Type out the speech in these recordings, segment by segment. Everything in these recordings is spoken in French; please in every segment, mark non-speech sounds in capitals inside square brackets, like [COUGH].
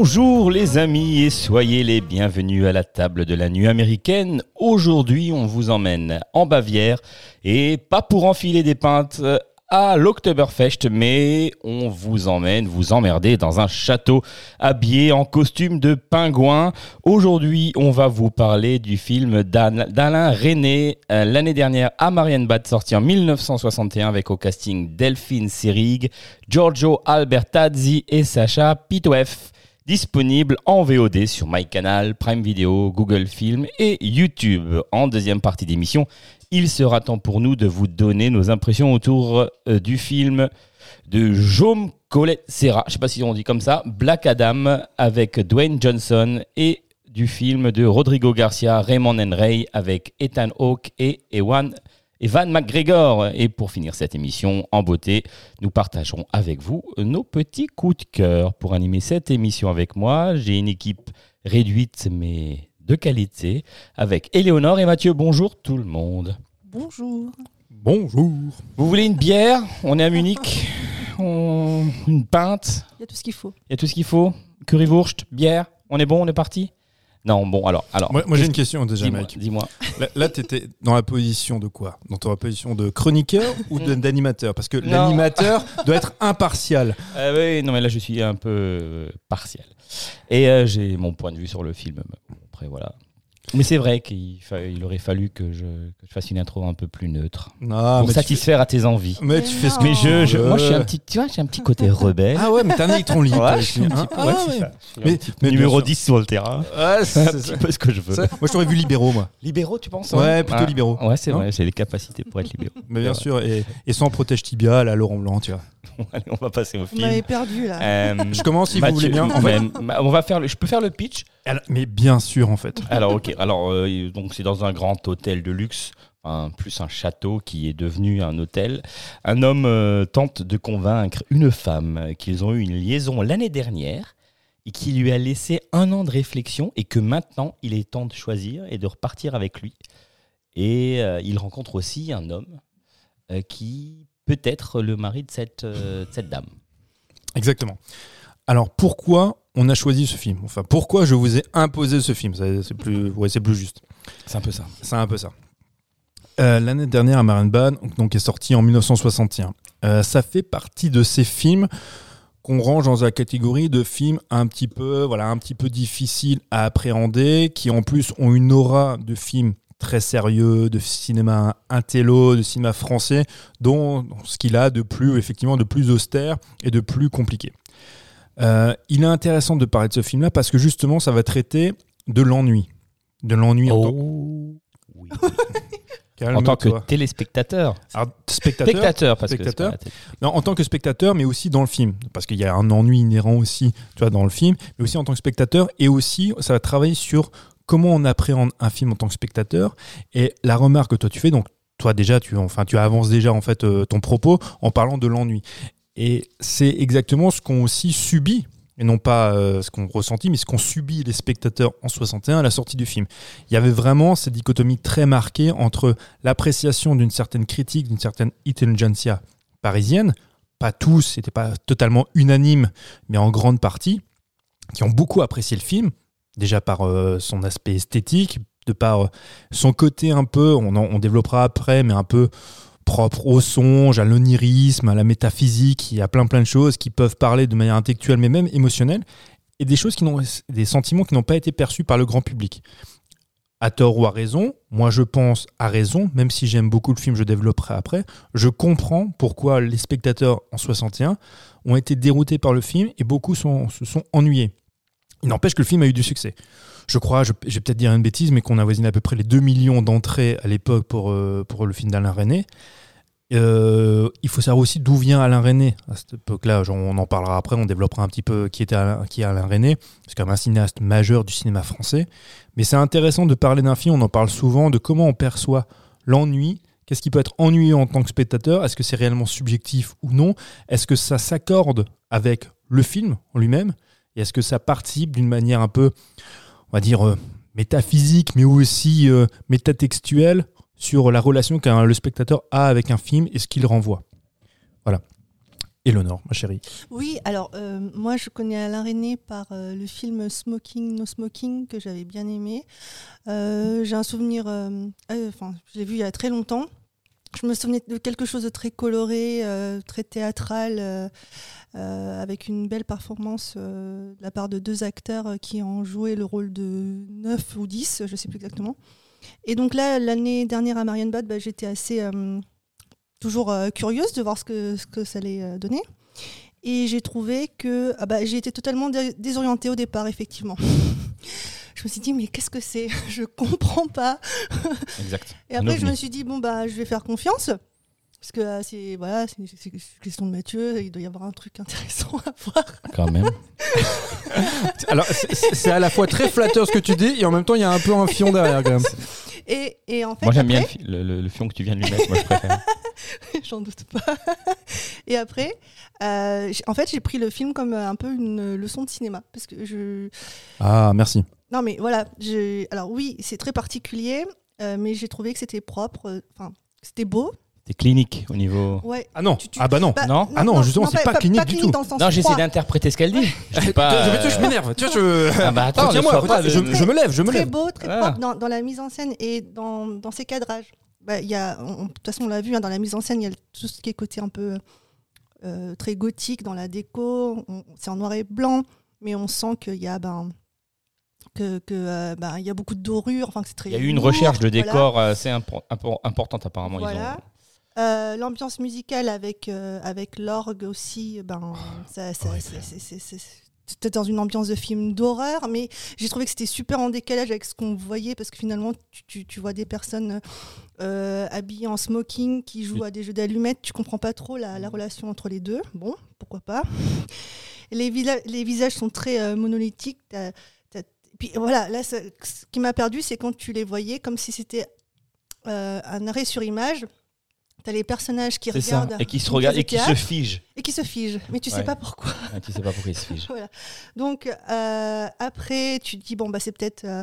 Bonjour les amis et soyez les bienvenus à la table de la nuit américaine. Aujourd'hui on vous emmène en Bavière et pas pour enfiler des pintes à l'Oktoberfest mais on vous emmène vous emmerder dans un château habillé en costume de pingouin. Aujourd'hui on va vous parler du film d'Al- d'Alain René euh, l'année dernière à Marienbad sorti en 1961 avec au casting Delphine Seyrig, Giorgio Albertazzi et Sacha Pitouef disponible en VOD sur MyCanal, Prime Video, Google Film et YouTube. En deuxième partie d'émission, il sera temps pour nous de vous donner nos impressions autour euh, du film de Jaume Colette Serra, je sais pas si on dit comme ça, Black Adam avec Dwayne Johnson et du film de Rodrigo Garcia, Raymond Enray avec Ethan Hawke et Ewan Evan McGregor. Et pour finir cette émission en beauté, nous partagerons avec vous nos petits coups de cœur. Pour animer cette émission avec moi, j'ai une équipe réduite mais de qualité avec Éléonore et Mathieu. Bonjour tout le monde. Bonjour. Bonjour. Vous voulez une bière? On est à Munich. On- Une pinte? Il y a tout ce qu'il faut. Il y a tout ce qu'il faut Currywurst, bière On est bon On est parti? Non, bon, alors. alors Moi, moi, j'ai une question déjà, Dis-moi, Mike. dis-moi. Là, là tu étais dans la position de quoi? Dans la position de chroniqueur ou [LAUGHS] d'animateur? Parce que l'animateur doit être impartial. [LAUGHS] Euh, oui, non, mais là, je suis un peu euh, partiel. Et euh, j'ai mon point de vue sur le film. Après, voilà. Mais c'est vrai qu'il fa- il aurait fallu que je, que je fasse une intro un peu plus neutre. Ah, pour satisfaire à tes envies. mais tu fais ce que Mais je, je- moi, je suis un petit, tu vois, j'ai un petit côté [LAUGHS] rebelle. Ah ouais, mais t'es un électron libre. Ouais, je suis un petit hein. peu- Ah ouais, ouais. c'est ça. Je suis un Mais, petit mais bien numéro sûr. 10 sur le terrain. Ouais, C'est un petit peu ce que je veux. Moi, je t'aurais vu libéraux, moi. Libéraux, tu penses Ouais, plutôt libéraux. Ouais, c'est vrai, j'ai les capacités pour être libéraux. Mais bien sûr, et, et sans protège tibia, là, Laurent Blanc, tu vois. [LAUGHS] Allez, on va passer au Vous m'avez film. perdu là. Euh, Je commence si Mathieu, vous voulez bien. En fait- mais- ma- on va faire le, je peux faire le pitch? Alors, mais bien sûr, en fait. Alors ok, alors euh, donc c'est dans un grand hôtel de luxe, plus un château qui est devenu un hôtel. Un homme euh, tente de convaincre une femme qu'ils ont eu une liaison l'année dernière et qui lui a laissé un an de réflexion et que maintenant il est temps de choisir et de repartir avec lui. Et euh, il rencontre aussi un homme qui peut être le mari de cette dame. Exactement. Alors pourquoi on a choisi ce film Enfin, pourquoi je vous ai imposé ce film? C'est plus, ouais, c'est plus juste. C'est un peu ça. C'est un peu ça. Euh, L'année dernière, à Marienbad, donc est sorti en 1961. Euh, ça fait partie de ces films qu'on range dans la catégorie de films un petit peu, voilà, un petit peu difficiles à appréhender, qui en plus ont une aura de films très sérieux, de cinéma intello, de cinéma français, dont dont ce qu'il a de plus, effectivement, de plus austère et de plus compliqué. Euh, il est intéressant de parler de ce film-là parce que justement, ça va traiter de l'ennui. De l'ennui en tant Oh, oui. [LAUGHS] Calme-toi. En tant que téléspectateur. Alors, spectateur, Spectateur, parce Spectateur. que non, en tant que spectateur, mais aussi dans le film, parce qu'il y a un ennui inhérent aussi, tu vois, dans le film, mais aussi en tant que spectateur, et aussi ça va travailler sur comment on appréhende un film en tant que spectateur. Et la remarque que toi tu fais, donc toi déjà, tu, enfin, tu avances déjà en fait euh, ton propos en parlant de l'ennui. Et c'est exactement ce qu'ont aussi subi, et non pas euh, ce qu'ont ressenti, mais ce qu'ont subi les spectateurs en 61 à la sortie du film. Il y avait vraiment cette dichotomie très marquée entre l'appréciation d'une certaine critique, d'une certaine intelligentsia parisienne, pas tous, c'était pas totalement unanime, mais en grande partie, qui ont beaucoup apprécié le film, déjà par euh, son aspect esthétique, de par euh, son côté un peu, on, en- on développera après, mais un peu propre au songe, à l'onirisme, à la métaphysique, il y a plein plein de choses qui peuvent parler de manière intellectuelle, mais même émotionnelle, et des choses qui n'ont, des sentiments qui n'ont pas été perçus par le grand public. À tort ou à raison, moi je pense à raison, même si j'aime beaucoup le film, je développerai après, je comprends pourquoi les spectateurs en 61 ont été déroutés par le film et beaucoup se sont ennuyés. Il n'empêche que le film a eu du succès. Je crois, je, vais peut-être dire une bêtise, mais qu'on avoisine à peu près les 2 millions d'entrées à l'époque pour, euh, pour le film d'Alain René. Euh, il faut savoir aussi d'où vient Alain René à cette époque-là. On en parlera après, on développera un petit peu qui était qui est Alain René. C'est quand même un cinéaste majeur du cinéma français. Mais c'est intéressant de parler d'un film, on en parle souvent, de comment on perçoit l'ennui. Qu'est-ce qui peut être ennuyeux en tant que spectateur? Est-ce que c'est réellement subjectif ou non? Est-ce que ça s'accorde avec le film en lui-même? Et est-ce que ça participe d'une manière un peu, on va dire, euh, métaphysique, mais aussi euh, métatextuelle sur la relation qu'un le spectateur a avec un film et ce qu'il renvoie Voilà. Eleonore, ma chérie. Oui, alors euh, moi je connais Alain René par le film Smoking No Smoking que j'avais bien aimé. J'ai un souvenir, enfin je l'ai vu il y a très longtemps. Je me souvenais de quelque chose de très coloré, très théâtral, avec une belle performance euh, de la part de deux acteurs euh, qui ont joué le rôle de 9 ou 10, je ne sais plus exactement. Et donc là, l'année dernière à Marienbad, bah, j'étais assez euh, toujours euh, curieuse de voir ce que, ce que ça allait euh, donner. Et j'ai trouvé que ah bah, j'ai été totalement dé- désorientée au départ, effectivement. [LAUGHS] je me suis dit, mais qu'est-ce que c'est? [LAUGHS] Je comprends pas. [LAUGHS] Exact. Et après, je me suis dit, bon, bah, je vais faire confiance. Parce que euh, c'est voilà, c'est c'est une question de Mathieu, il doit y avoir un truc intéressant à voir. Quand même. [LAUGHS] Alors, c'est- c'est à la fois très flatteur ce que tu dis et en même temps, il y a un peu un fion derrière quand même. Et, et en fait, Moi, j'aime bien le, après- fi- le, le- le fion que tu viens de lui mettre. Moi, je préfère. [LAUGHS] J'en doute pas. Et après, euh, j'ai- en fait, j'ai pris le film comme euh, un peu une leçon de cinéma. Parce que je. Ah, merci. Non, mais voilà. je- Alors, oui, c'est très particulier, euh, mais j'ai trouvé que c'était propre. euh, Enfin, c'était beau. T'es clinique au niveau. Ouais. Ah non, Tu- tu- ah bah non. Bah, Non Ah non, justement, c'est pas clinique du tout. Non, j'essaie d'interpréter ce qu'elle dit. [LAUGHS] Je pas. Je, je- je m'énerve. Tu vois, je... Ah bah attends, pas je, je me lève, je me très lève. beau, très Ah. propre dans, dans la mise en scène et dans, dans ses cadrages. Bah, il y a, on- de toute façon, on l'a vu, hein, dans la mise en scène, il y a tout ce qui est côté un peu euh, très gothique dans la déco. C'est en noir et blanc, mais on sent qu'il y a, ben, que, que, euh, ben, il y a beaucoup de dorures. Enfin, c'est très Il y a eu une lourd, recherche de voilà. décor assez impor- impor- importante apparemment. Voilà. Euh, L'ambiance musicale avec, euh, avec l'orgue aussi, ben, ça, ça- c'était dans une ambiance de film d'horreur, mais j'ai trouvé que c'était super en décalage avec ce qu'on voyait parce que finalement, tu, tu- tu vois des personnes euh, habillées en smoking qui jouent à des jeux d'allumettes, tu comprends pas trop la, la relation entre les deux. Bon, pourquoi pas. Les, les visages sont très euh, monolithiques. Puis voilà, là, ça- ce qui m'a perdu, c'est quand tu les voyais comme si c'était euh, un arrêt sur image. T'as les personnages qui ça. regardent Et qui se regardent et qui se figent. et qui se figent, mais tu sais Ouais. pas pourquoi. Ah, tu sais pas pourquoi ils se [LAUGHS] figent. Voilà. Donc euh, après, tu te dis bon bah c'est peut-être euh,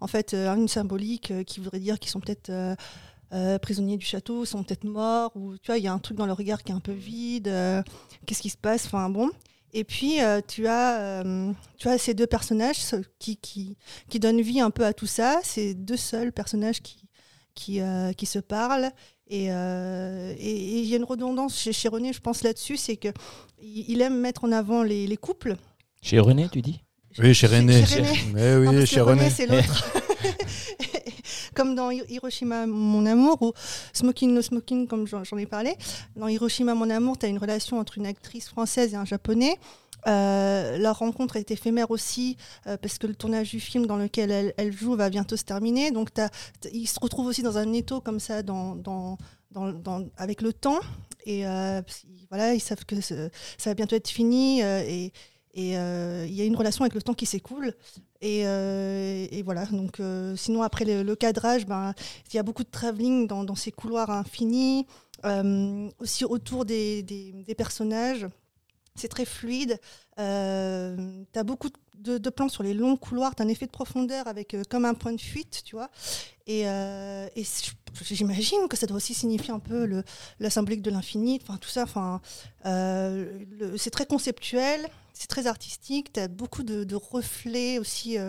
en fait euh, une symbolique euh, qui voudrait dire qu'ils sont peut-être prisonniers du château, sont peut-être morts ou tu vois il y a un truc dans le regard qui est un peu vide. Qu'est-ce qui se passe? Enfin bon. Et puis tu as tu as ces deux personnages qui qui qui donnent vie un peu à tout ça. C'est deux seuls personnages qui qui, qui se parlent. Et euh, et- il y a une redondance chez, chez René, je pense là-dessus, c'est que il aime mettre en avant les, les couples. Chez René, tu dis? Oui, chez René. Chez René. Mais Non, oui, chez René. c'est l'autre. [LAUGHS] comme dans Hi- Hiroshima, mon amour, ou Smoking No Smoking, comme j'en j'en ai parlé. Dans Hiroshima, mon amour, tu as une relation entre une actrice française et un japonais. Euh, leur rencontre est éphémère aussi euh, parce que le tournage du film dans lequel elle, elle joue va bientôt se terminer. Donc t'as- ils se retrouvent aussi dans un étau comme ça avec le temps. Et euh, voilà, ils savent que ça va bientôt être fini. euh, et il y a une relation avec le temps qui s'écoule. Et, voilà, donc sinon après le, cadrage, ben, il y a beaucoup de travelling dans, ces couloirs infinis, aussi autour des personnages. C'est très fluide. Euh, tu as beaucoup de, de plans sur les longs couloirs, tu un effet de profondeur avec euh, comme un point de fuite, tu vois. Et, euh, et j'imagine que ça doit aussi signifier un peu le, la symbolique de l'infini, enfin tout ça. Enfin, euh, c'est très conceptuel, c'est très artistique, tu as beaucoup de, de reflets aussi. [LAUGHS]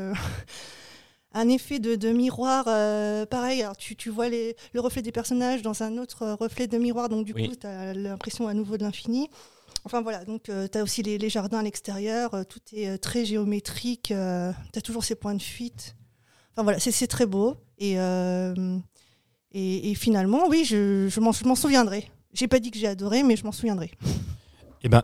un effet de, de miroir, euh, pareil, alors tu, tu vois les, le reflet des personnages dans un autre reflet de miroir, donc du Oui. coup, tu as l'impression à nouveau de l'infini. Enfin voilà, donc tu as aussi les, jardins à l'extérieur, euh, tout est euh, très géométrique, tu as toujours ces points de fuite. Enfin voilà, c'est très beau. Et, euh, et, finalement, oui, je, je m'en souviendrai. J'ai pas dit que j'ai adoré, mais je m'en souviendrai. Eh ben,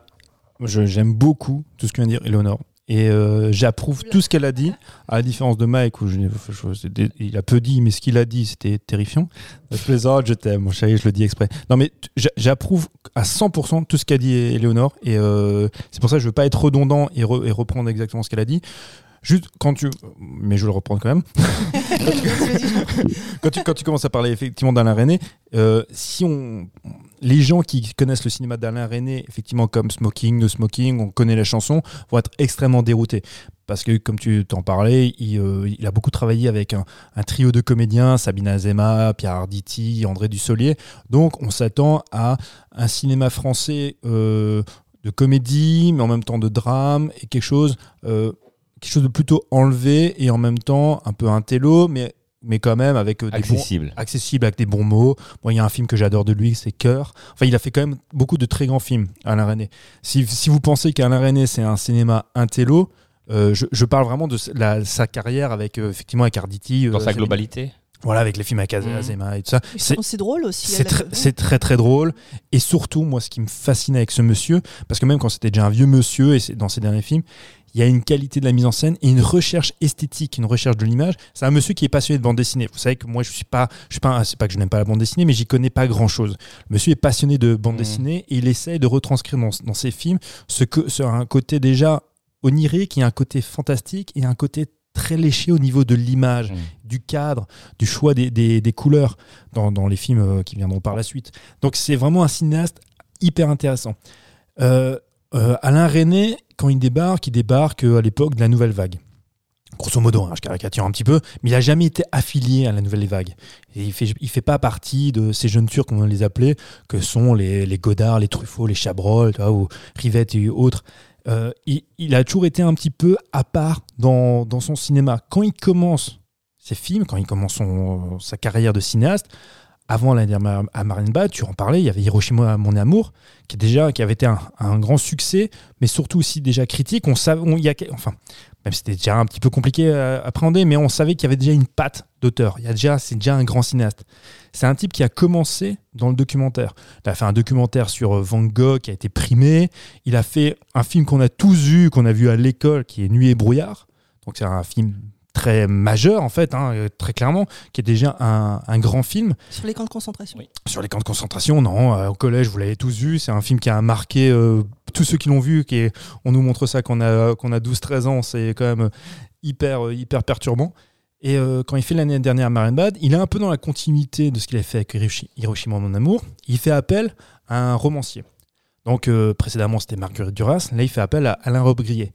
j'aime beaucoup tout ce que vient de dire Eleonore. Et euh, j'approuve tout ce qu'elle a dit, à la différence de Mike, où je, je- je- il a peu dit, mais ce qu'il a dit, c'était terrifiant. Je plaisante, je t'aime, mon chéri, je le dis exprès. Non, mais j'approuve à 100% tout ce qu'a dit Éléonore. Et euh, c'est pour ça que je veux pas être redondant et, re- et reprendre exactement ce qu'elle a dit. Juste quand tu. Mais je vais le reprendre quand même. [LAUGHS] [LAUGHS] quand, tu, quand tu commences à parler effectivement d'Alain René, euh, si on. Les gens qui connaissent le cinéma d'Alain René, effectivement, comme Smoking, No Smoking, on connaît la chanson, vont être extrêmement déroutés. Parce que, comme tu t'en parlais, il, euh, a beaucoup travaillé avec un, un trio de comédiens, Sabine Azema, Pierre Arditi, André Dussolier. Donc, on s'attend à un cinéma français euh, de comédie, mais en même temps de drame, et quelque chose, euh, quelque chose de plutôt enlevé, et en même temps un peu intello, mais, mais quand même avec euh, des bons, Accessible. accessible avec des bons mots. Moi, il y a un film que j'adore de lui, c'est Cœur. Enfin, il a fait quand même beaucoup de très grands films, Alain René. Si, si vous pensez qu'Alain René, c'est un cinéma intello, euh, je, je parle vraiment de la- sa carrière avec, euh, effectivement, avec Arditi. euh, Dans sa globalité. Voilà, avec les films avec Mhm. Azema et tout ça. C'est- drôle aussi. c'est tr- très très drôle et surtout moi ce qui me fascine avec ce monsieur parce que même quand c'était déjà un vieux monsieur et c'est dans ses derniers films il y a une qualité de la mise en scène et une recherche esthétique une recherche de l'image c'est un monsieur qui est passionné de bande dessinée vous savez que moi je suis pas je suis pas c'est pas que je n'aime pas la bande dessinée mais j'y connais pas grand chose le monsieur est passionné de bande Mhm. dessinée et il essaie de retranscrire dans, dans ses films ce que sur un côté déjà onirique il y a un côté fantastique et un côté très léché au niveau de l'image Mhm. du cadre, du choix des, des- des couleurs dans, dans les films euh, qui viendront par la suite. Donc c'est vraiment un cinéaste hyper intéressant. Euh, euh, Alain René, quand il débarque, il débarque euh, à l'époque de la Nouvelle Vague. Grosso modo, hein, je caricature un petit peu, mais il n'a jamais été affilié à la Nouvelle Vague. Il ne fait, il fait pas partie de ces jeunes turcs, on les appelait, que sont les, les Godard, les Truffaut, les Chabrol, ou Rivette et autres. Euh, il, a toujours été un petit peu à part dans, dans son cinéma. Quand il commence ses films, quand il commence sa carrière de cinéaste, avant la dernière à Marienbad, tu en parlais, il y avait Hiroshima, mon amour, qui, est déjà, qui avait été un, grand succès, mais surtout aussi déjà critique. On savait, on, y a, enfin, même c'était déjà un petit peu compliqué à appréhender, mais on savait qu'il y avait déjà une patte d'auteur. Il y a déjà, c'est déjà un grand cinéaste. C'est un type qui a commencé dans le documentaire. Il a fait un documentaire sur euh, Van Gogh qui a été primé. Il a fait un film qu'on a tous vu, qu'on a vu à l'école, qui est Nuit et brouillard. Donc c'est un film très majeur en fait, hein, euh, très clairement, qui est déjà un, un grand film. Sur les camps de concentration. Oui. Sur les camps de concentration, non, euh, au collège, vous l'avez tous vu, c'est un film qui a marqué euh, tous ceux qui l'ont vu, qui est, on nous montre ça quand on a, qu'on a 12-13 ans, c'est quand même hyper, hyper perturbant. Et euh, quand il fait l'année dernière Marienbad, il est un peu dans la continuité de ce qu'il a fait avec Hiroshi- Hiroshima, mon amour. Il fait appel à un romancier. Donc euh, précédemment, c'était Marguerite Duras, là il fait appel à Alain Robbe-Grillet.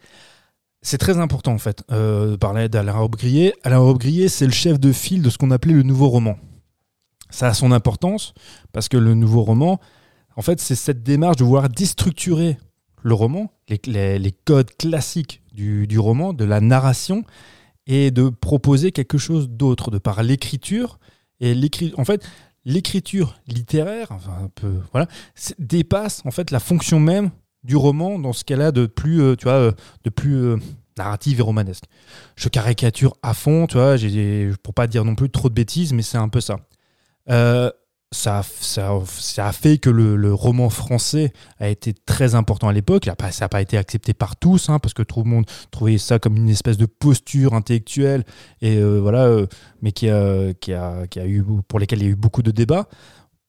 C'est très important en fait euh, de parler d'Alain Robbe-Grillet. Alain Robbe-Grillet, c'est le chef de file de ce qu'on appelait le nouveau roman. Ça a son importance parce que le nouveau roman, en fait, c'est cette démarche de vouloir déstructurer le roman, les, codes classiques du, roman, de la narration, et de proposer quelque chose d'autre de par l'écriture. Et en fait, l'écriture littéraire, un peu, voilà, dépasse en fait la fonction même du roman dans ce qu'elle a de plus, euh, tu vois, euh, de plus euh, narrative et romanesque. Je caricature à fond, tu vois, j'ai, pour pas dire non plus trop de bêtises, mais c'est un peu ça. Euh, ça, ça, ça a fait que le, le roman français a été très important à l'époque. Ça n'a pas été accepté par tous, hein, parce que tout le monde trouvait ça comme une espèce de posture intellectuelle, et voilà, mais qui a, qui, a, qui a eu, pour lesquels il y a eu beaucoup de débats.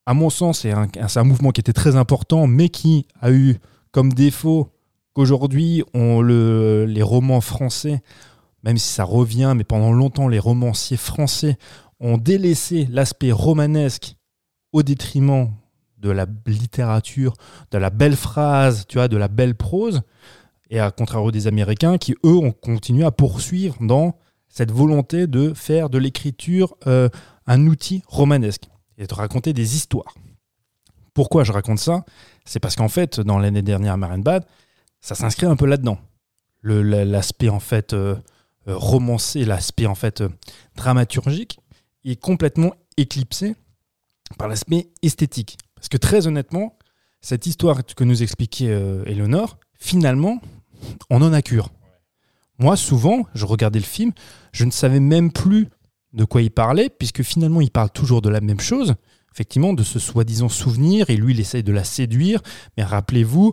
À mon sens, c'est un mouvement qui était très important, mais qui a eu comme défaut qu'aujourd'hui, on le, les romans français, même si ça revient, mais pendant longtemps, les romanciers français ont délaissé l'aspect romanesque au détriment de la littérature, de la belle phrase, tu de la belle prose, et à contrario des Américains qui, eux, ont continué à poursuivre dans cette volonté de faire de l'écriture euh, un outil romanesque et de raconter des histoires. Pourquoi je raconte ça? C'est parce qu'en fait, dans l'année dernière, Marienbad, ça s'inscrit un peu là-dedans. L'aspect en fait euh, euh, romancé, l'aspect en fait euh, dramaturgique est complètement éclipsé par l'aspect esthétique. Parce que très honnêtement, cette histoire que nous expliquait euh, Eleonore, finalement, on en a cure. Moi, souvent, je regardais le film, je ne savais même plus de quoi il parlait, puisque finalement, il parle toujours de la même chose, effectivement, de ce soi-disant souvenir, et lui, il essaye de la séduire. Mais rappelez-vous,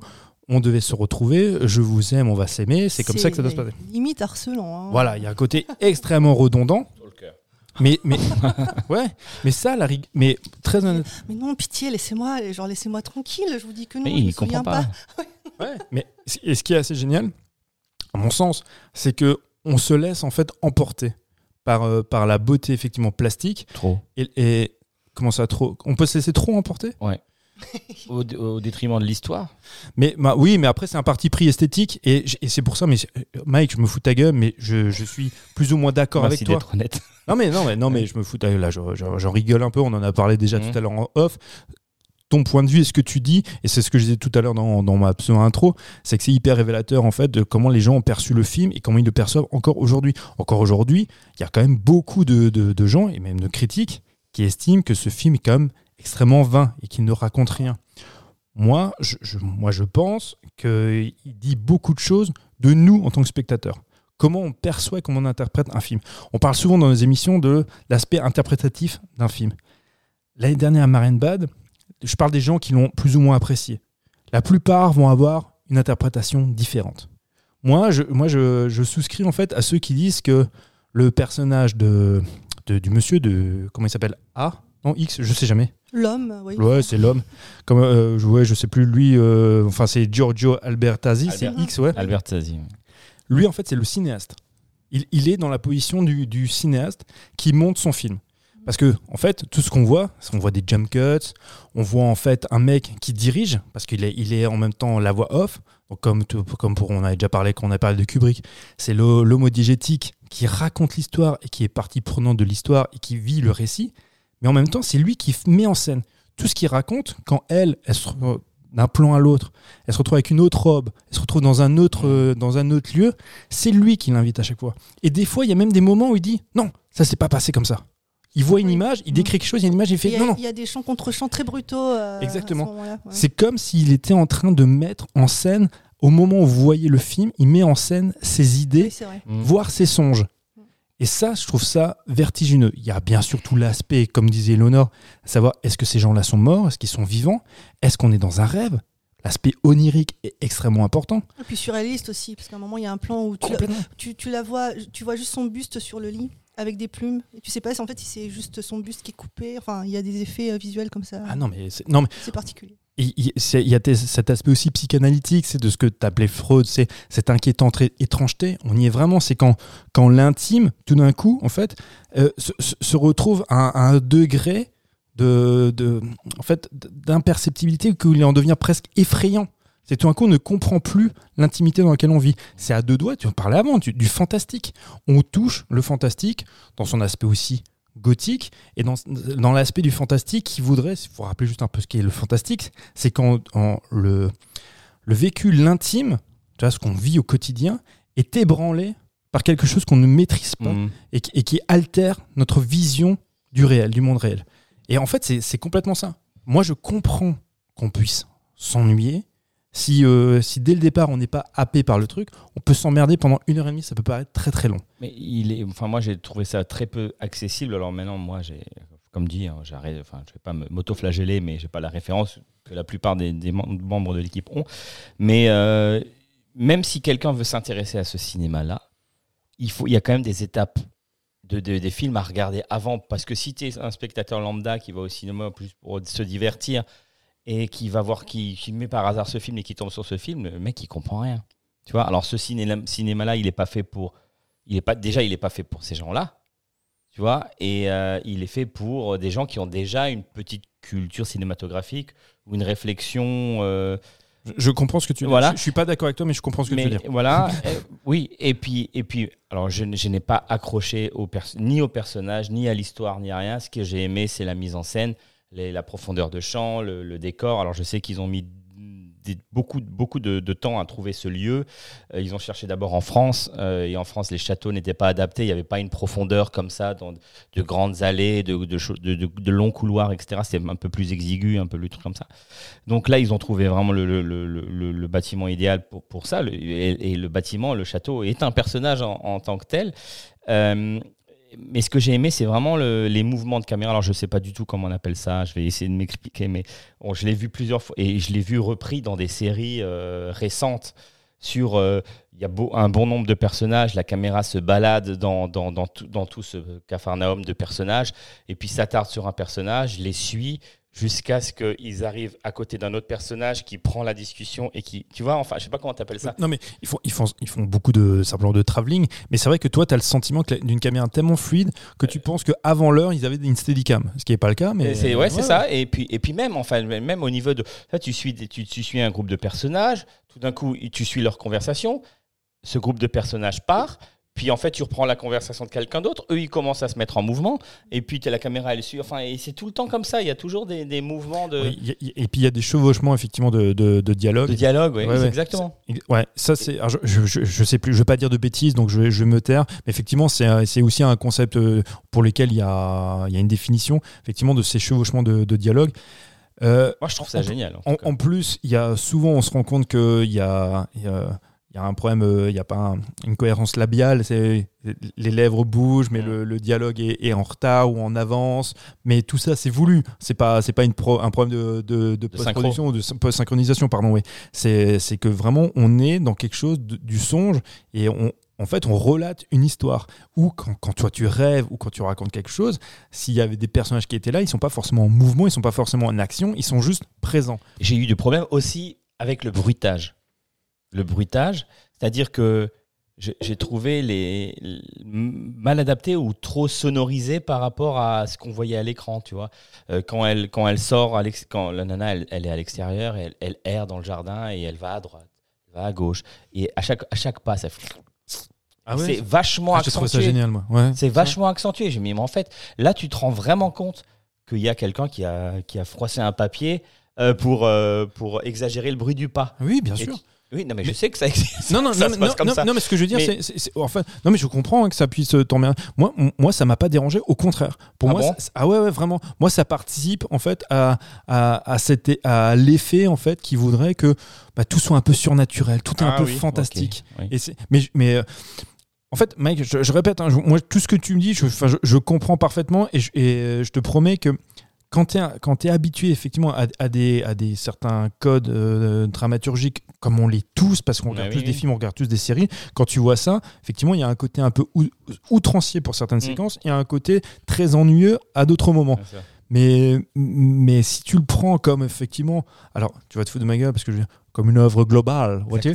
on devait se retrouver, je vous aime, on va s'aimer, c'est comme ça que ça doit se passer. Limite harcelant. hein. Voilà, il y a un côté extrêmement redondant, mais, mais, [LAUGHS] ouais, mais ça, la rig- mais très honnête, Mais non, pitié, laissez-moi, genre laissez-moi tranquille. Je vous dis que non. Mais je me il comprend souviens pas. [LAUGHS] Ouais, mais et ce qui est assez génial, à mon sens, c'est que on se laisse en fait emporter par, euh, par la beauté effectivement plastique Trop. et, et- comment ça trop On peut se laisser trop emporter? [LAUGHS] Au, au détriment de l'histoire. Mais bah, oui, mais après c'est un parti pris esthétique et, c'est pour ça. Mais euh, Mike, je me fous ta gueule, mais je, je suis plus ou moins d'accord avec toi. honnête. [LAUGHS] Non mais non mais non mais je me fous ta gueule là. je- je- J'en rigole un peu. On en a parlé déjà Mhm. tout à l'heure en off. Ton point de vue et ce que tu dis, et c'est ce que je disais tout à l'heure dans, dans ma pseudo intro, c'est que c'est hyper révélateur en fait de comment les gens ont perçu le film et comment ils le perçoivent encore aujourd'hui. Encore aujourd'hui, il y a quand même beaucoup de, de- de gens et même de critiques qui estiment que ce film est quand même extrêmement vain et qu'il ne raconte rien. Moi, je, pense qu'il dit beaucoup de choses de nous en tant que spectateurs. Comment on perçoit comment on interprète un film. On parle souvent dans nos émissions de l'aspect interprétatif d'un film. L'année dernière à Marine Bad, je parle des gens qui l'ont plus ou moins apprécié. La plupart vont avoir une interprétation différente. Moi, je souscris en fait à ceux qui disent que le personnage de, de- du monsieur de comment il s'appelle? A? Non X je sais jamais L'homme, oui. Ouais, c'est l'homme. Comme euh, je- ouais, je sais plus lui. euh, enfin, c'est Giorgio Albertazzi, c'est X, ouais. Albert Sazi. Lui, en fait, c'est le cinéaste. Il, il est dans la position du, du cinéaste qui monte son film. Parce que, en fait, tout ce qu'on voit, c'est qu'on voit des jump cuts, on voit en fait un mec qui dirige, parce qu'il est, il est en même temps la voix off. Donc, comme, tout- comme pour, on avait déjà parlé quand on a parlé de Kubrick, c'est l'ho- l'homodigétique qui raconte l'histoire et qui est partie prenante de l'histoire et qui vit le récit. Mais en même temps, c'est lui qui met en scène tout ce qu'il raconte quand elle, elle se d'un plan à l'autre, elle se retrouve avec une autre robe, elle se retrouve dans un autre, euh, dans un autre lieu, c'est lui qui l'invite à chaque fois. Et des fois, il y a même des moments où il dit non, ça s'est pas passé comme ça. Il voit une image, il décrit quelque chose, il y a une image, il fait a, non, non. il y a des chants contre chants très brutaux. euh, Exactement. à ce moment-là, ouais. C'est comme s'il était en train de mettre en scène, au moment où vous voyez le film, il met en scène ses idées, Oui, c'est vrai. Mm. voire ses songes. Et ça, je trouve ça vertigineux. Il y a bien sûr tout l'aspect, comme disait Léonore, à savoir est-ce que ces gens-là sont morts, est-ce qu'ils sont vivants, est-ce qu'on est dans un rêve? L'aspect onirique est extrêmement important. Et puis surréaliste aussi, parce qu'à un moment, il y a un plan où tu, la- tu, tu la vois, tu vois juste son buste sur le lit avec des plumes. Et tu sais pas si en fait si c'est juste son buste qui est coupé. Enfin, il y a des effets euh, visuels comme ça. Ah non, mais c'est- non, mais C'est particulier. Il y a cet aspect aussi psychanalytique, c'est de ce que tu appelais Freud, c'est cette inquiétante étrangeté. On y est vraiment, c'est quand, l'intime, tout d'un coup, en fait, euh, se, retrouve à, un- degré de, de, en fait, d'imperceptibilité qu'il en devient presque effrayant. C'est tout d'un coup, on ne comprend plus l'intimité dans laquelle on vit. C'est à deux doigts, tu en parlais avant, du fantastique. On touche le fantastique dans son aspect aussi gothique et dans, dans l'aspect du fantastique qui voudrait, il faut rappeler juste un peu ce qu'est le fantastique, c'est quand en- le, le vécu, l'intime, tu vois, ce qu'on vit au quotidien, est ébranlé par quelque chose qu'on ne maîtrise pas Mm. et, qui- et qui altère notre vision du réel, du monde réel. Et en fait, c'est- c'est complètement ça. Moi, je comprends qu'on puisse s'ennuyer. Si, euh, si dès le départ, on n'est pas happé par le truc, on peut s'emmerder pendant une heure et demie, ça peut paraître très très long. Mais il est, enfin moi j'ai trouvé ça très peu accessible. Alors maintenant moi j'ai, comme dit, hein, j'arrête, enfin je vais pas m'auto-flageller, mais j'ai pas la référence que la plupart des, des mem- membres de l'équipe ont. Mais euh, même si quelqu'un veut s'intéresser à ce cinéma-là, il faut, il y a quand même des étapes de- des films à regarder avant, parce que si tu es un spectateur lambda qui va au cinéma plus pour se divertir et qui va voir qui, qui met par hasard ce film et qui tombe sur ce film, le mec il comprend rien. Tu vois, alors ce ciné- cinéma-là, il est pas fait pour il est pas déjà il est pas fait pour ces gens-là tu vois et euh, il est fait pour des gens qui ont déjà une petite culture cinématographique ou une réflexion euh, Je, je comprends ce que tu veux Voilà. dire. Je, je suis pas d'accord avec toi, mais je comprends ce que mais tu veux dire. voilà [LAUGHS] euh, oui et puis et puis alors je, n'ai pas accroché au ni au personnage ni à l'histoire ni à rien ce que j'ai aimé c'est la mise en scène la profondeur de champ le, le décor alors je sais qu'ils ont mis beaucoup, beaucoup de, temps à trouver ce lieu. Euh, ils ont cherché d'abord en France, euh, et en France, les châteaux n'étaient pas adaptés. Il n'y avait pas une profondeur comme ça, dans de grandes allées, de, longs couloirs, etc. C'était un peu plus exigu, un peu plus truc comme ça. Donc là, ils ont trouvé vraiment le, le- le- le- le bâtiment idéal pour, ça. Le- et, le bâtiment, le château, est un personnage en, en tant que tel. Euh, mais ce que j'ai aimé, c'est vraiment le- les mouvements de caméra. Alors, je sais pas du tout comment on appelle ça. Je vais essayer de m'expliquer, mais je l'ai vu plusieurs fois et je l'ai vu repris dans des séries euh, récentes. Sur, euh, il y a un bon nombre de personnages. La caméra se balade dans, tout, ce capharnaüm de personnages et puis s'attarde sur un personnage, les suit jusqu'à ce qu'ils arrivent à côté d'un autre personnage qui prend la discussion et qui, tu vois, enfin, je sais pas comment t'appelles ça. Non, mais ils font, ils font, ils font beaucoup de, simplement de travelling. Mais c'est vrai que toi, tu as le sentiment d'une caméra tellement fluide que tu penses qu'avant l'heure, ils avaient une steadicam. Ce qui n'est pas le cas. Mais c'est ouais, c'est ça. Et puis et puis même enfin même au niveau de tu suis tu suis un groupe de personnages. Tout d'un coup, tu suis leur conversation. Ce groupe de personnages part. Puis en fait, tu reprends la conversation de quelqu'un d'autre. Eux, ils commencent à se mettre en mouvement. Et puis t'as la caméra, elle suit. Enfin, et c'est tout le temps comme ça. Il y a toujours des, des mouvements de, Oui, y a- y- et puis il y a des chevauchements effectivement de, de, de dialogue. de dialogue. Ouais, ouais. exactement. Ouais, ça c'est. Je, je, sais plus, je vais pas dire de bêtises, donc je je me taire. Mais effectivement, c'est aussi un concept euh, pour lequel il y a, il y a une définition effectivement de ces chevauchements de, de dialogue. Euh, Moi, je trouve ça En- génial. en plus, il y a souvent, on se rend compte qu'il y a, y a- il y a un problème, euh, il n'y a pas un- une cohérence labiale. C'est les lèvres bougent, mais le, le dialogue est, est en retard ou en avance. Mais tout ça, c'est voulu. C'est pas, c'est pas une pro- un problème de, de, de post-production ou de syn- post-synchronisation, pardon. Oui, c'est, que vraiment, on est dans quelque chose de- du songe et on, en fait, on relate une histoire. Ou quand, quand toi tu rêves ou quand tu racontes quelque chose, s'il y avait des personnages qui étaient là, ils sont pas forcément en mouvement, ils sont pas forcément en action, ils sont juste présents. J'ai eu des problèmes aussi avec le bruitage. Le bruitage, c'est-à-dire que j'ai trouvé les, les- mal adaptés ou trop sonorisés par rapport à ce qu'on voyait à l'écran, tu vois. Euh, quand elle quand elle sort, à quand la nana elle, elle est à l'extérieur, elle, elle erre dans le jardin et elle va à droite, elle va à gauche et à chaque à chaque pas ça fait- c'est vachement Ah, trouvé ça accentué. génial, moi. Ouais. C'est vachement accentué. J'ai mis, mais en fait, là, tu te rends vraiment compte qu'il y a quelqu'un qui a, qui a froissé un papier euh, pour, euh, pour exagérer le bruit du pas. Oui, bien sûr. Oui, non, mais, je sais que ça existe. Non, non, [LAUGHS] ça non, se non, passe comme non, ça. non, mais ce que je veux dire, Mais- c'est, enfin, non, mais je comprends hein, que ça puisse euh, tomber. Moi, moi, ça m'a pas dérangé. Au contraire, pour Ah moi, bon ça- ah ouais, ouais, vraiment. Moi, ça participe en fait à, à, à, à l'effet en fait qui voudrait que bah, tout soit un peu surnaturel, tout est un Ah peu oui, fantastique. ok, oui. Et c'est, mais, mais euh, en fait, Mike, je, je répète, hein, je- moi, tout ce que tu me dis, je, je, comprends parfaitement et je, et, euh, je te promets que quand tu es, habitué effectivement à, à des, à des certains codes euh, dramaturgiques, comme on l'est tous, parce qu'on Bah regarde oui, tous des films, on regarde tous des séries, quand tu vois ça, effectivement, il y a un côté un peu ou- outrancier pour certaines Mm. séquences, il y a un côté très ennuyeux à d'autres moments. Mais, mais si tu le prends comme effectivement. Alors, tu vas te foutre de ma gueule parce que je comme une œuvre globale, vois-tu?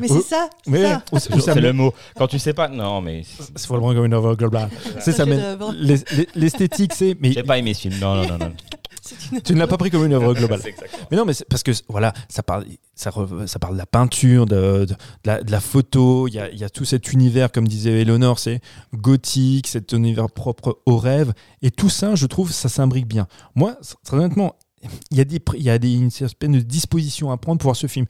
Mais c'est ça, c'est le mot. Quand tu sais pas, non, mais c'est faut le prendre comme une œuvre globale. [LAUGHS] C'est ça, l'esthétique, c'est. Mais j'ai pas aimé ce film. Non, non, non, non. Une- tu ne l'as pas pris comme une œuvre [LAUGHS] globale. Mais non, mais parce que voilà, ça parle, ça, re- ça parle de la peinture, de, de- de la, de la photo. Il y a, il y a tout cet univers, comme disait Eleanor, c'est gothique, cet univers propre au rêve. Et tout ça, je trouve, ça s'imbrique bien. Moi, très honnêtement, il y a, des, il y a des, une certaine disposition à prendre pour voir ce film.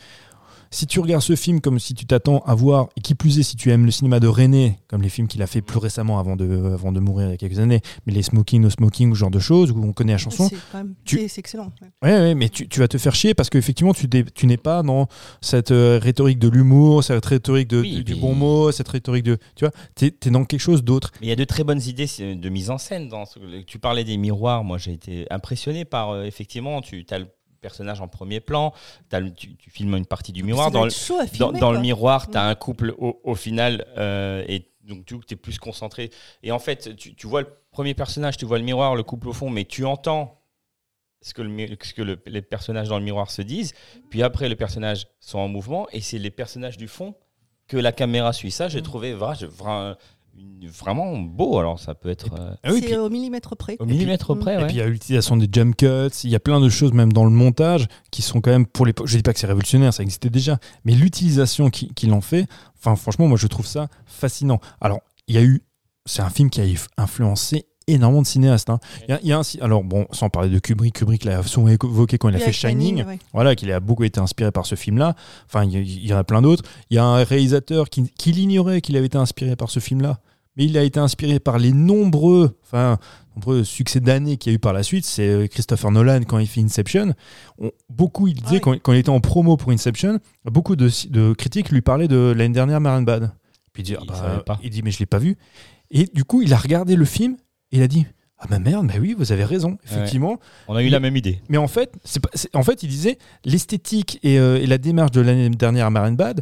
Si tu regardes ce film comme si tu t'attends à voir, et qui plus est, si tu aimes le cinéma de René, comme les films qu'il a fait plus récemment avant de, avant de mourir il y a quelques années, mais les Smoking, No Smoking, ou ce genre de choses, où on connaît la chanson, C'est quand même- Tu- excellent. ouais. Ouais, ouais, mais tu, tu vas te faire chier parce qu'effectivement, tu, n'es- tu n'es pas dans cette euh, rhétorique de l'humour, cette rhétorique de, Oui, du, mais- bon mot, cette rhétorique de. Tu vois, tu es, dans quelque chose d'autre. Mais il y a de très bonnes idées de mise en scène. Dans ce- Tu parlais des miroirs. Moi, j'ai été impressionné par, euh, effectivement, tu as le personnage en premier plan, le- tu, tu filmes une partie du miroir. Dans, le miroir, tu as un couple au, au final, euh, et donc tu es plus concentré. Et en fait, tu, tu vois le premier personnage, tu vois le miroir, le couple au fond, mais tu entends ce que, le, mi- ce que le- les personnages dans le miroir se disent. Puis après, les personnages sont en mouvement, et c'est les personnages du fond que la caméra suit. Ça, j'ai Mm. trouvé vra- je- vra- une- vraiment beau. Alors, ça peut être euh, Ah oui, c'est puis- au millimètre près. au millimètre Mm. près. Et ouais. puis il y a l'utilisation des jump cuts, il y a plein de choses même dans le montage qui sont quand même pour l'époque. Je dis pas que c'est révolutionnaire, ça existait déjà, mais l'utilisation qui- qu'il en fait, enfin franchement, moi je trouve ça fascinant. Alors il y a eu, c'est un film qui a influencé énormément de cinéastes. hein. Il y a- il y a un alors bon, sans parler de Kubrick, Kubrick l'a souvent évoqué quand il a fait Shining. ouais. Voilà, qu'il a beaucoup été inspiré par ce film-là. Enfin, il y, il y en a plein d'autres. Il y a un réalisateur qui, qui l'ignorait qu'il avait été inspiré par ce film-là, mais il a été inspiré par les nombreux, enfin, nombreux succès d'années qu'il y a eu par la suite. C'est euh, Christopher Nolan quand il fait Inception. On- beaucoup, il disait Ah oui. quand, quand il était en promo pour Inception, beaucoup de, de critiques lui parlaient de l'année dernière Marion Bad. Puis il dit, Il ah bah, savait pas. il dit mais je l'ai pas vu. Et du coup, il a regardé le film et il a dit Ah, bah merde, bah oui, vous avez raison, effectivement. On a eu la même idée. Mais en fait, c'est pas- c'est- en fait, il disait l'esthétique et, euh, et la démarche de l'année dernière à Marine Bad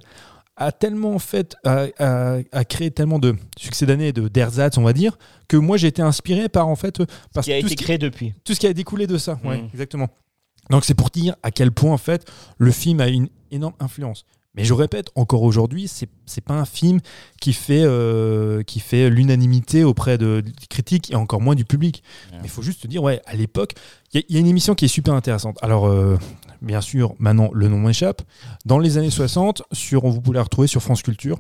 a tellement fait, a, a- a créé tellement de succès d'année, de d'ersatz, on va dire, que moi j'ai été inspiré par en fait, euh, par Qui a tout, été ce qui, créé depuis. tout ce qui a découlé de ça. Ouais, Mhm. exactement. Donc c'est pour dire à quel point en fait le film a une énorme influence. Mais je répète, encore aujourd'hui, c'est c'est pas un film qui fait, euh, qui fait l'unanimité auprès de, des critiques et encore moins du public. Ouais. Mais il faut juste te dire, ouais, à l'époque, il y, a- il y a une émission qui est super intéressante. Alors, euh, bien sûr, maintenant, le nom m'échappe. Dans les années 60, sur, vous pouvez la retrouver sur France Culture.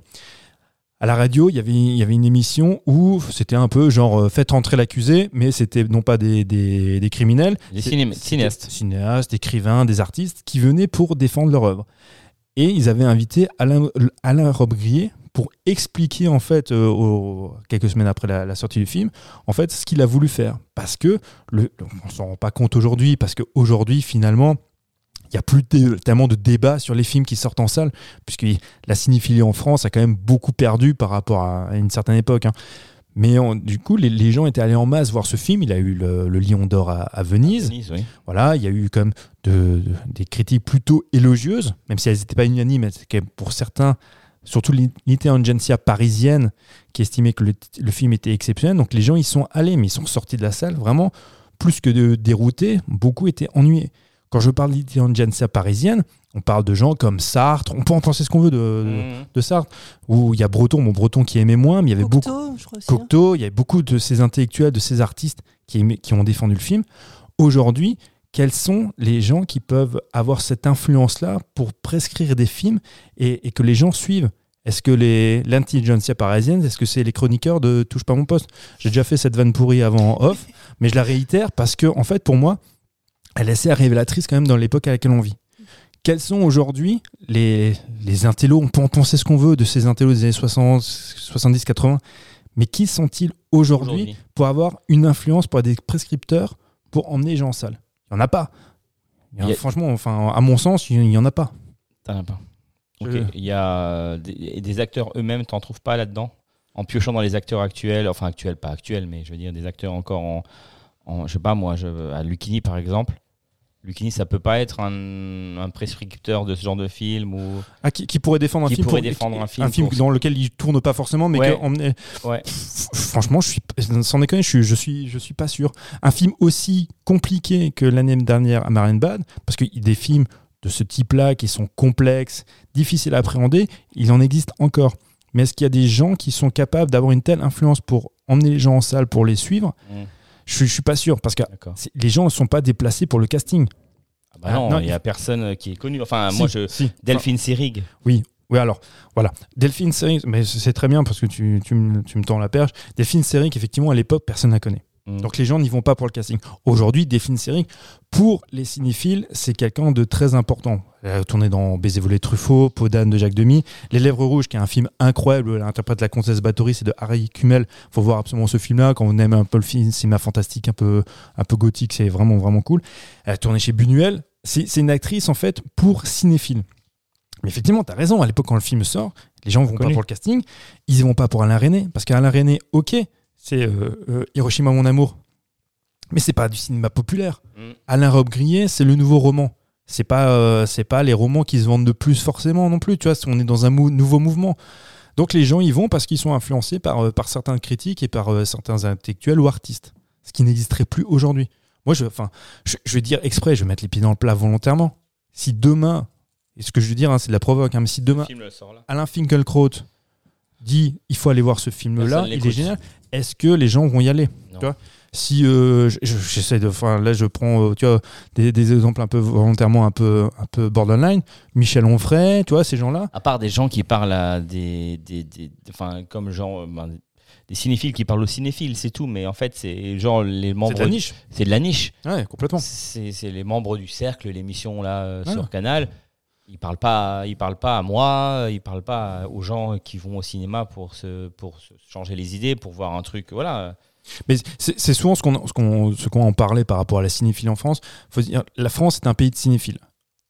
À la radio, il y avait, il y avait une émission où c'était un peu genre euh, faites rentrer l'accusé, mais c'était non pas des, des, des criminels, Des cinéastes. cinéastes, écrivains, des artistes qui venaient pour défendre leur œuvre. Et ils avaient invité Alain, Alain Robbe-Grillet pour expliquer en fait, euh, quelques semaines après la, sortie du film, en fait, ce qu'il a voulu faire. Parce que le, on s'en rend pas compte aujourd'hui, parce qu'aujourd'hui, finalement, il n'y a plus tellement de débats sur les films qui sortent en salle, puisque la cinéphilie en France a quand même beaucoup perdu par rapport à, à une certaine époque. hein. Mais on- du coup, les, les gens étaient allés en masse voir ce film. Il a eu le, le Lion d'Or à, à Venise. Venise, oui. Voilà, il y a eu comme de, de- des critiques plutôt élogieuses, même si elles n'étaient pas unanimes, pour certains, surtout l'intelligentsia parisienne, qui estimait que le, le film était exceptionnel. Donc les gens y sont allés, mais ils sont sortis de la salle vraiment plus que de déroutés, beaucoup étaient ennuyés. Quand je parle d'intelligentsia parisienne, on parle de gens comme Sartre, on peut en penser ce qu'on veut de, de- de Sartre, où il y a Breton, mon Breton qui aimait moins, mais il y avait beaucoup Cocteau, je crois aussi. hein. Cocteau, il y a beaucoup de ces intellectuels, de ces artistes qui, aimaient- qui ont défendu le film. Aujourd'hui, quels sont les gens qui peuvent avoir cette influence-là pour prescrire des films et, et que les gens suivent? Est-ce que les- l'intelligentsia parisienne, est-ce que c'est les chroniqueurs de Touche pas mon poste? J'ai déjà fait cette vanne pourrie avant en off, mais je la réitère parce que, en fait, pour moi, elle est assez révélatrice quand même dans l'époque à laquelle on vit. Quels sont aujourd'hui les, les intellos? On peut en penser ce qu'on veut de ces intellos des années 60, 70, 80, mais qui sont-ils aujourd'hui pour avoir une influence pour être des prescripteurs pour emmener les gens en salle? Il n'y en a pas. Il y en a- Il y a- Franchement, enfin, à mon sens, il n'y en a pas. T'en as pas. Je- Il y a des, des acteurs eux-mêmes, t'en trouves pas là-dedans? En piochant dans les acteurs actuels, enfin actuels, pas actuels, mais je veux dire des acteurs encore en, en je sais pas moi, je, à Lucchini par exemple. Lucchini, ça peut pas être un, un prescripteur de ce genre de film ou. Ah, qui, qui pourrait défendre un Qui film pourrait pour- défendre un film pour- dans lequel il tourne pas forcément, mais Ouais. que Franchement, je suis, sans déconner, je suis, je suis, je suis pas sûr. Un film aussi compliqué que l'année dernière à Marine Bad, parce que des films de ce type-là qui sont complexes, difficiles à appréhender, il en existe encore. Mais est-ce qu'il y a des gens qui sont capables d'avoir une telle influence pour emmener les gens en salle, pour les suivre? Mm. Je, suis- je suis pas sûr, parce que les gens ne sont pas déplacés pour le casting. Ah bah non, il y a personne euh, qui est connu. Enfin, Si, moi, je. si. Delphine Seyrig. Oui, alors, voilà. Delphine Seyrig, mais c'est très bien parce que tu, tu me, tu me tends la perche. Delphine Seyrig, effectivement, à l'époque, personne ne la connaît. Mm. Donc les gens n'y vont pas pour le casting. Aujourd'hui, Delphine Seyrig, pour les cinéphiles, c'est quelqu'un de très important. Elle a tourné dans Baiser volé Truffaut, Peau d'âne de Jacques Demy, Les Lèvres Rouges, qui est un film incroyable. où Elle interprète la comtesse Bathory, c'est de Harry Kummel. faut voir absolument ce film-là. Quand on aime un peu le film, cinéma fantastique, un peu, un peu gothique, c'est vraiment, vraiment cool. Elle a tourné chez Buñuel. C'est une actrice, en fait, pour cinéphiles. Mais effectivement, tu as raison. À l'époque, quand le film sort, les gens vont pas pour le casting. Ils vont pas pour Alain René. Parce qu'Alain René, ok, c'est euh, euh, Hiroshima, mon amour. Mais c'est pas du cinéma populaire. Mm. Alain Robbe-Grillet, c'est le nouveau roman. C'est pas, euh, c'est pas les romans qui se vendent de plus forcément non plus. Tu vois, on est dans un mou- nouveau mouvement. Donc les gens y vont parce qu'ils sont influencés par, par certains critiques et par certains intellectuels ou artistes. Ce qui n'existerait plus aujourd'hui. Moi, je, enfin, je, je vais dire exprès, je vais mettre les pieds dans le plat volontairement. Si demain, et ce que je veux dire, hein, c'est de la provoque, hein, mais si demain film là. Alain Finkielkraut dit il faut aller voir ce film-là, Personne il est génial. Est-ce que les gens vont y aller. Tu vois? Si euh, je- je- j'essaie de, enfin là je prends euh, tu vois des, des exemples un peu volontairement un peu un peu borderline, Michel Onfray, tu vois ces gens-là. À part des gens qui parlent à des. des, des- enfin, comme genre. euh, ben, des cinéphiles qui parlent aux cinéphiles, c'est tout. Mais en fait, c'est genre les C'est membres. de la niche. C'est de la niche. Ouais, complètement. C'est c'est les membres du cercle, l'émission là euh, Ah. sur Canal. Ils parlent pas, ils parlent pas à moi, ils parlent pas aux gens qui vont au cinéma pour se, pour se changer les idées, pour voir un truc. Voilà. Mais c'est souvent ce qu'on ce qu'on ce qu'on en parlait par rapport à la cinéphilie en France. Faut se dire la France est un pays de cinéphiles.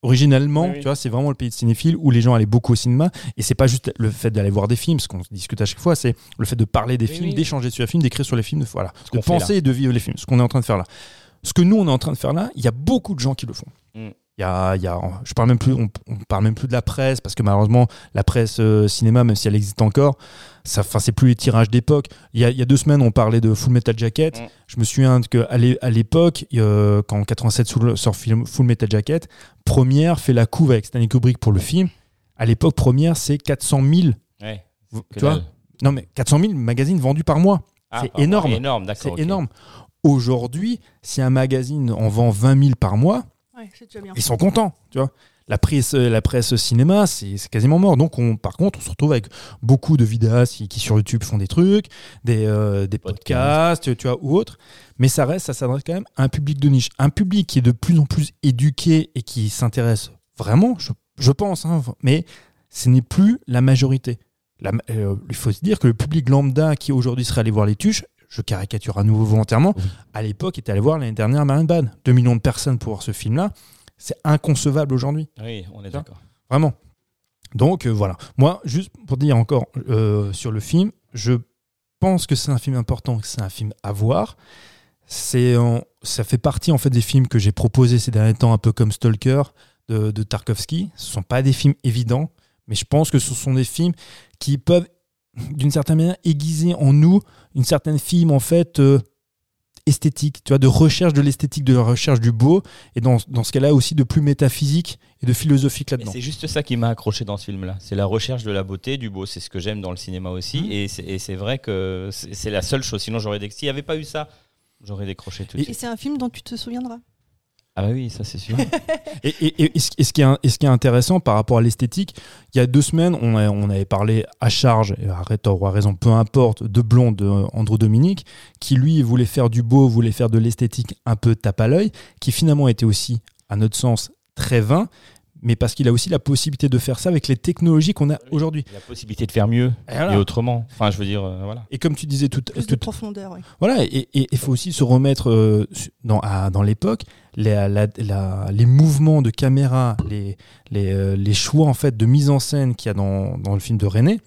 Originellement, Oui, oui. tu vois, c'est vraiment le pays de cinéphiles où les gens allaient beaucoup au cinéma. Et c'est pas juste le fait d'aller voir des films, ce qu'on discute à chaque fois, c'est le fait de parler des Oui, films, oui. d'échanger sur les films, d'écrire sur les films, de, voilà, de penser et de vivre les films. Ce qu'on est en train de faire là. Ce que nous on est en train de faire là, il y a beaucoup de gens qui le font. Il y a, il y a, je parle même plus, on, on parle même plus de la presse parce que malheureusement la presse euh, cinéma, même si elle existe encore, ça, enfin c'est plus les tirages d'époque. Il y, a, il y a deux semaines, on parlait de Full Metal Jacket. Mm. Je me souviens que à l'é- à l'époque, euh, quand en 87 sous- sort film Full Metal Jacket, Première fait la couve avec Stanley Kubrick pour le film. À l'époque, Première c'est 400 000. Ouais. Tu vois? Non mais 400 000 magazines vendus par mois. Ah, c'est énorme. C'est énorme. Aujourd'hui, si un magazine en vend 20 000 par mois, Ouais, c'est déjà bien. ils sont contents, tu vois. La presse, la presse cinéma, c'est quasiment mort. Donc, on, par contre, on se retrouve avec beaucoup de vidéastes qui, qui, sur YouTube font des trucs, des, euh, des podcasts, tu vois, ou autres. Mais ça reste, ça s'adresse quand même à un public de niche. Un public qui est de plus en plus éduqué et qui s'intéresse vraiment, je, je pense, hein, mais ce n'est plus la majorité. La euh, il faut se dire que le public lambda qui aujourd'hui serait allé voir les tuches, je caricature à nouveau volontairement, à l'époque était allé voir l'année dernière Marine Bad. 2 millions de personnes pour voir ce film-là. C'est inconcevable aujourd'hui. Oui, on est d'accord. Vraiment. Donc euh, voilà. Moi, juste pour dire encore euh, sur le film, je pense que c'est un film important, que c'est un film à voir. C'est, en- ça fait partie en fait des films que j'ai proposés ces derniers temps, un peu comme Stalker de, de Tarkovsky. Ce sont pas des films évidents, mais je pense que ce sont des films qui peuvent, d'une certaine manière, aiguiser en nous une certaine film en fait euh, esthétique, tu vois, de recherche de l'esthétique, de la recherche du beau, et dans, dans ce cas-là aussi de plus métaphysique et de philosophique là-dedans. c'est juste ça qui m'a accroché dans ce film-là. C'est la recherche de la beauté, du beau. C'est ce que j'aime dans le cinéma aussi. Mhm. Et c'est- Et c'est vrai que c'est la seule chose. Sinon, j'aurais s'il n'y avait pas eu ça, j'aurais décroché tout de Et suite. c'est un film dont tu te souviendras. Ah bah oui, ça c'est sûr. Et, [LAUGHS] et- et- et ce, et ce qui est, ce qui est intéressant par rapport à l'esthétique, il y a deux semaines, on, a- on avait parlé à charge, à tort ou à raison, peu importe, de Blond de Andrew Dominique, qui lui voulait faire du beau, voulait faire de l'esthétique un peu tape à l'œil, qui finalement était aussi, à notre sens, très vain, mais parce qu'il a aussi la possibilité de faire ça avec les technologies qu'on a aujourd'hui. la possibilité de faire mieux Et voilà. et autrement. Enfin, je veux dire, euh, voilà. Et comme tu disais tout, Plus de tout, profondeur, oui. Voilà, et il faut aussi se remettre euh, dans, à- dans l'époque, la- la- les mouvements de caméra, les, les, euh, les choix en fait de mise en scène qu'il y a dans, dans le film de René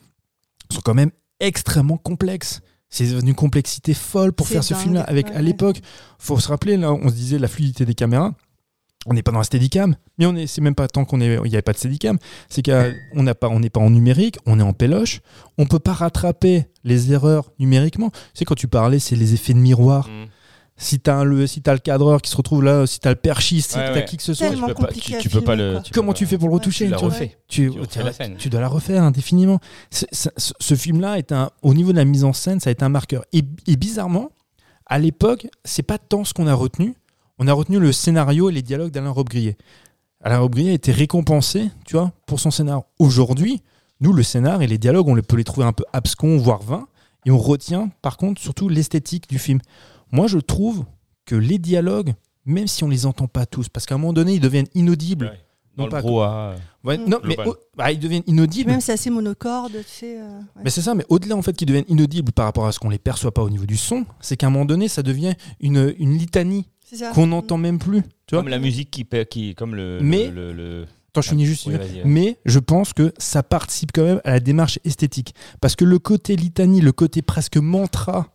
sont quand même extrêmement complexes. C'est une complexité folle pour faire ce film-là. Avec ouais, à l'époque, faut se rappeler là, on se disait la fluidité des caméras. On n'est pas dans la Steadicam, mais on est, c'est même pas tant qu'on est, il n'y avait pas de Steadicam. C'est qu'on n'a pas, on n'est pas en numérique, on est en péloche. On peut pas rattraper les erreurs numériquement. C'est quand tu parlais, c'est les effets de miroir. Si t'as un- le, si t'as le cadreur qui se retrouve là, si t'as le perchiste, si Ouais, t'as ouais. qui que ce soit, tu peux pas, compliqué tu, à tu peux pas le. tu comment tu fais pour le Ouais, retoucher tu refais. tu, Tu refais la scène. tu dois la refaire indéfiniment. C'est- ça- ce, ce film-là est un, au niveau de la mise en scène, ça a été un marqueur. Et, et bizarrement, à l'époque, c'est pas tant ce qu'on a retenu. On a retenu le scénario et les dialogues d'Alain Robbe-Grillet. Alain Robbe-Grillet a été récompensé, tu vois, pour son scénar. Aujourd'hui, nous, le scénar et les dialogues, on peut les trouver un peu abscons, voire vains, et on retient, par contre, surtout l'esthétique du film. Moi, je trouve que les dialogues, même si on les entend pas tous, parce qu'à un moment donné, ils deviennent inaudibles. Ouais. Dans Non pas- brouhaha. Ouais, non, mais oh, bah, ils deviennent inaudibles. Même c'est assez monocorde, tu sais. euh, ouais. Mais c'est ça, mais au-delà en fait qu'ils deviennent inaudibles par rapport à ce qu'on les perçoit pas au niveau du son, c'est qu'à un moment donné, ça devient une, une litanie qu'on n'entend même plus. Tu vois Comme la musique qui, qui comme le. Mais- le, le- le- Attends, je finis juste. Oui. Mais je pense que ça participe quand même à la démarche esthétique. Parce que le côté litanie, le côté presque mantra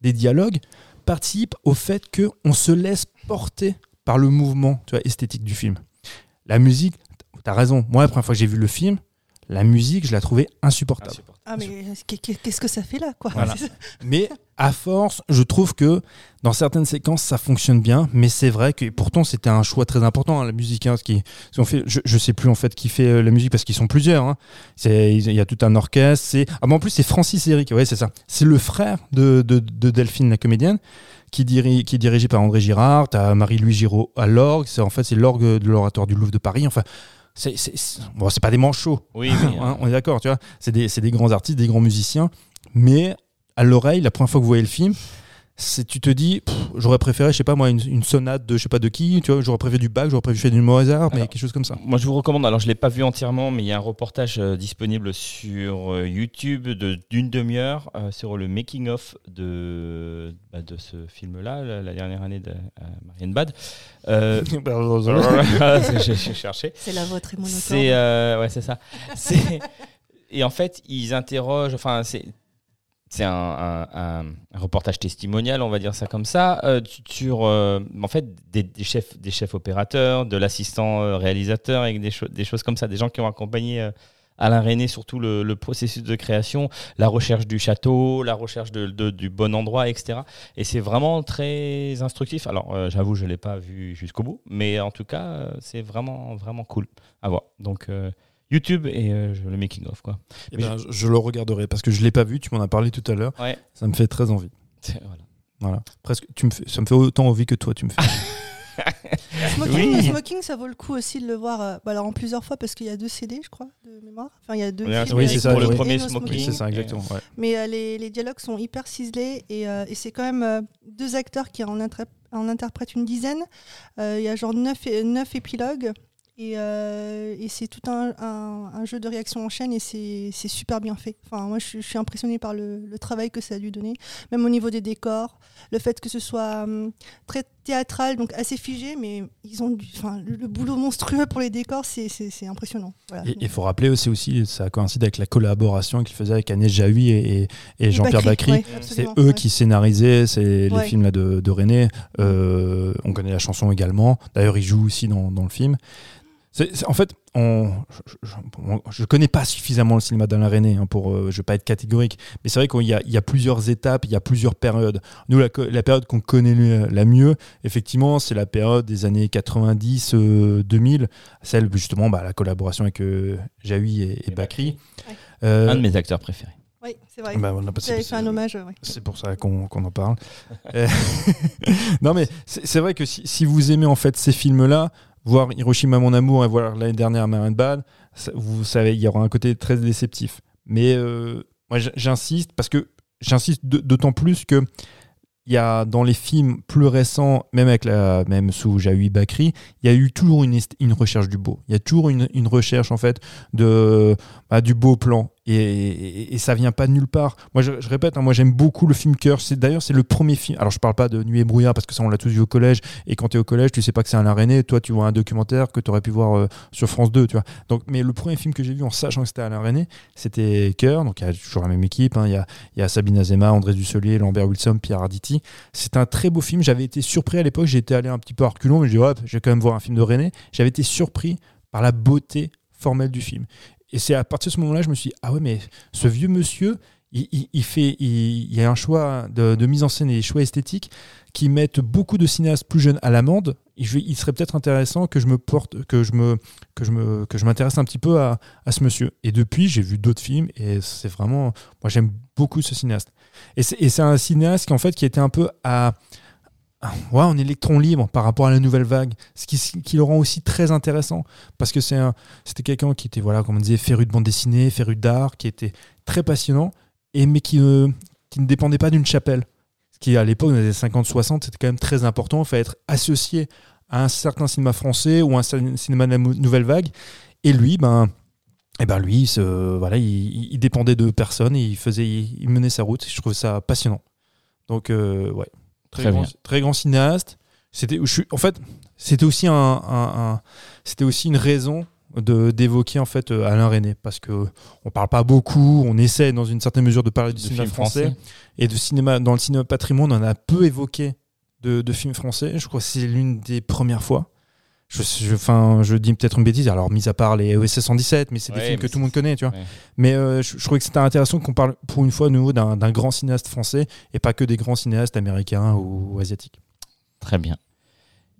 des dialogues participe au fait qu'on se laisse porter par le mouvement tu vois, esthétique du film. La musique, t'as raison. Moi, la première fois que j'ai vu le film, la musique, je la trouvais insupportable. Insupportable. Ah, mais qu'est- qu'est- qu'est-ce que ça fait là, quoi? Voilà. [LAUGHS] Mais à force, je trouve que dans certaines séquences, ça fonctionne bien. Mais c'est vrai que pourtant, c'était un choix très important, hein, la musique. hein, ce qui, ce fait, je, je sais plus en fait qui fait euh, la musique parce qu'ils sont plusieurs. hein. Il y a tout un orchestre. C'est ah, mais en plus, c'est Francis Eric. Ouais, c'est ça. C'est le frère de, de, de Delphine, la comédienne, qui, diri- qui est dirigé par André Girard. T'as Marie-Louis Giraud à l'orgue. C'est en fait c'est l'orgue de l'oratoire du Louvre de Paris. Enfin. C'est bon, c'est pas des manchots, Oui, oui. [LAUGHS] Hein, on est d'accord, tu vois. C'est des, c'est des grands artistes, des grands musiciens. Mais à l'oreille, la première fois que vous voyez le film, c'est tu te dis, j'aurais préféré, je sais pas moi, une, une sonate de je sais pas de qui, tu vois, j'aurais préféré du Bach, j'aurais préféré du Mozart, mais Alors, quelque chose comme ça. Moi, je vous recommande. Alors, je l'ai pas vu entièrement, mais il y a un reportage euh, disponible sur euh, YouTube de d'une demi-heure euh, sur le making of de bah, de ce film-là, la, la dernière année de euh, Marianne Bad. Euh, [LAUGHS] [LAUGHS] j'ai j'ai cherché. C'est la vôtre et mon C'est euh, ouais, c'est ça. C'est- [LAUGHS] et en fait, ils interrogent. Enfin, c'est c'est un, reportage testimonial, on va dire ça comme ça, euh, sur euh, en fait des, chefs des chefs opérateurs, de l'assistant euh, réalisateur et des, cho- des choses comme ça, des gens qui ont accompagné Alain René sur tout le, le processus de création, la recherche du château, la recherche du bon endroit, etc. Et c'est vraiment très instructif. Alors, j'avoue, je l'ai pas vu jusqu'au bout, mais en tout cas, c'est vraiment, vraiment cool à voir. Donc, YouTube et euh, le making-of, quoi. Eh ben, je, je le regarderai parce que je l'ai pas vu, tu m'en as parlé tout à l'heure, Ouais. ça me fait très envie. [LAUGHS] Voilà. Voilà. Presque, tu me fais, ça me fait autant envie que toi, tu me fais. [LAUGHS] Smoking, Oui. Smoking, ça vaut le coup aussi de le voir euh, bah alors en plusieurs fois parce qu'il y a deux CD, je crois, de mémoire. Enfin, il y a deux films Oui, c'est ça, pour le premier no Smoking. C'est ça, exactement. ouais. Mais euh, les, les dialogues sont hyper ciselés et, euh, et c'est quand même euh, deux acteurs qui en, interprètent une dizaine. Euh, Il y a genre neuf, neuf épilogues et, euh, et c'est tout un, un- jeu de réaction en chaîne et c'est super bien fait. Enfin, moi, je, suis- je suis impressionnée par le, le travail que ça a dû donner, même au niveau des décors, le fait que ce soit hum, très théâtral, donc assez figé, mais ils ont du, le, le boulot monstrueux pour les décors, c'est- impressionnant. Voilà. Et il faut rappeler aussi, aussi, ça coïncide avec la collaboration qu'il faisait avec Agnès Jaoui et, et- et Jean-Pierre Bacry. ouais, C'est eux ouais. qui scénarisaient c'est les Ouais. films là de, de René. Euh, on connaît la chanson également. D'ailleurs, il joue aussi dans, dans le film. En fait, on, je, je connais pas suffisamment le cinéma d'Alain René hein, pour, euh, je vais pas être catégorique, mais c'est vrai qu'il y a, il y a plusieurs étapes, il y a plusieurs périodes. Nous, la, période qu'on connaît le- la mieux, effectivement, c'est la période des années 90-2000, celle justement, bah, la collaboration avec euh, Jaoui et, et. Ouais. Euh, Un de mes acteurs préférés. Oui, c'est vrai. bah, fait un hommage, ouais. c'est pour ça qu'on en parle. [LAUGHS] Euh, [LAUGHS] non, mais c'est c'est vrai que si, si vous aimez en fait ces films-là, voir Hiroshima mon amour et voir l'année dernière Marianne Bad, vous savez, il y aura un côté très déceptif. Mais euh, moi, j'insiste parce que j'insiste d'autant plus que y a dans les films plus récents, même avec la même sous Jaoui Bakri, il y a eu toujours une, recherche du beau. Il y a toujours une, une recherche en fait de bah, du beau plan et, et, et ça vient pas de nulle part. Moi je, répète, hein, moi j'aime beaucoup le film Cœur. C'est d'ailleurs c'est le premier film. Alors je parle pas de Nuit et brouillard parce que ça on l'a tous vu au collège et quand tu es au collège, tu sais pas que c'est un René, toi tu vois un documentaire que tu aurais pu voir euh, sur France 2, tu vois. Donc mais le premier film que j'ai vu en sachant que c'était Alain René, c'était Cœur. Donc il y a toujours la même équipe, hein. il y, a, y a Sabine Azema, André Dussolier, Lambert Wilson, Pierre Arditi. C'est un très beau film. J'avais été surpris à l'époque. J'étais allé un petit peu à reculons, mais je dis, ouais, je vais quand même voir un film de René. J'avais été surpris par la beauté formelle du film. Et c'est à partir de ce moment-là, je me suis dit, ah ouais, mais ce vieux monsieur, il, il- fait, il, y a un choix de, mise en scène et des choix esthétiques qui mettent beaucoup de cinéastes plus jeunes à l'amende. Il serait peut-être intéressant que je me porte, que je me, que je me, que je m'intéresse un petit peu à, à ce monsieur. Et depuis, j'ai vu d'autres films et c'est vraiment, moi j'aime beaucoup ce cinéaste. Et c'est un cinéaste qui en fait qui était un peu à ouais, en électron libre par rapport à la nouvelle vague, ce qui, le rend aussi très intéressant parce que c'était quelqu'un qui était voilà comme on disait féru de bande dessinée, féru d'art, qui était très passionnant et mais qui, euh, qui ne dépendait pas d'une chapelle. Ce qui à l'époque dans les années 50-60 c'était quand même très important, il fallait être associé à un certain cinéma français ou un cinéma de la nouvelle vague et lui ben et ben lui, ce- voilà, il, dépendait de personne il faisait, il menait sa route. Je trouve ça passionnant. Donc euh, ouais, très, Très grand, très grand cinéaste. C'était, je suis, en fait, c'était aussi un, un- un- c'était aussi une raison de d'évoquer en fait euh, Alain René parce que on parle pas beaucoup, on essaie dans une certaine mesure de parler du De cinéma français. et de cinéma dans le cinéma patrimoine, on en a peu évoqué de, de films français. Je crois que c'est l'une des premières fois. Je, je, enfin, je dis peut-être une bêtise, alors mis à part les OSS 117, mais c'est des films que tout le monde connaît, tu vois. Ouais. Mais euh, je, je trouvais que c'était intéressant qu'on parle pour une fois nouveau d'un grand cinéaste français et pas que des grands cinéastes américains ou, asiatiques. Très bien.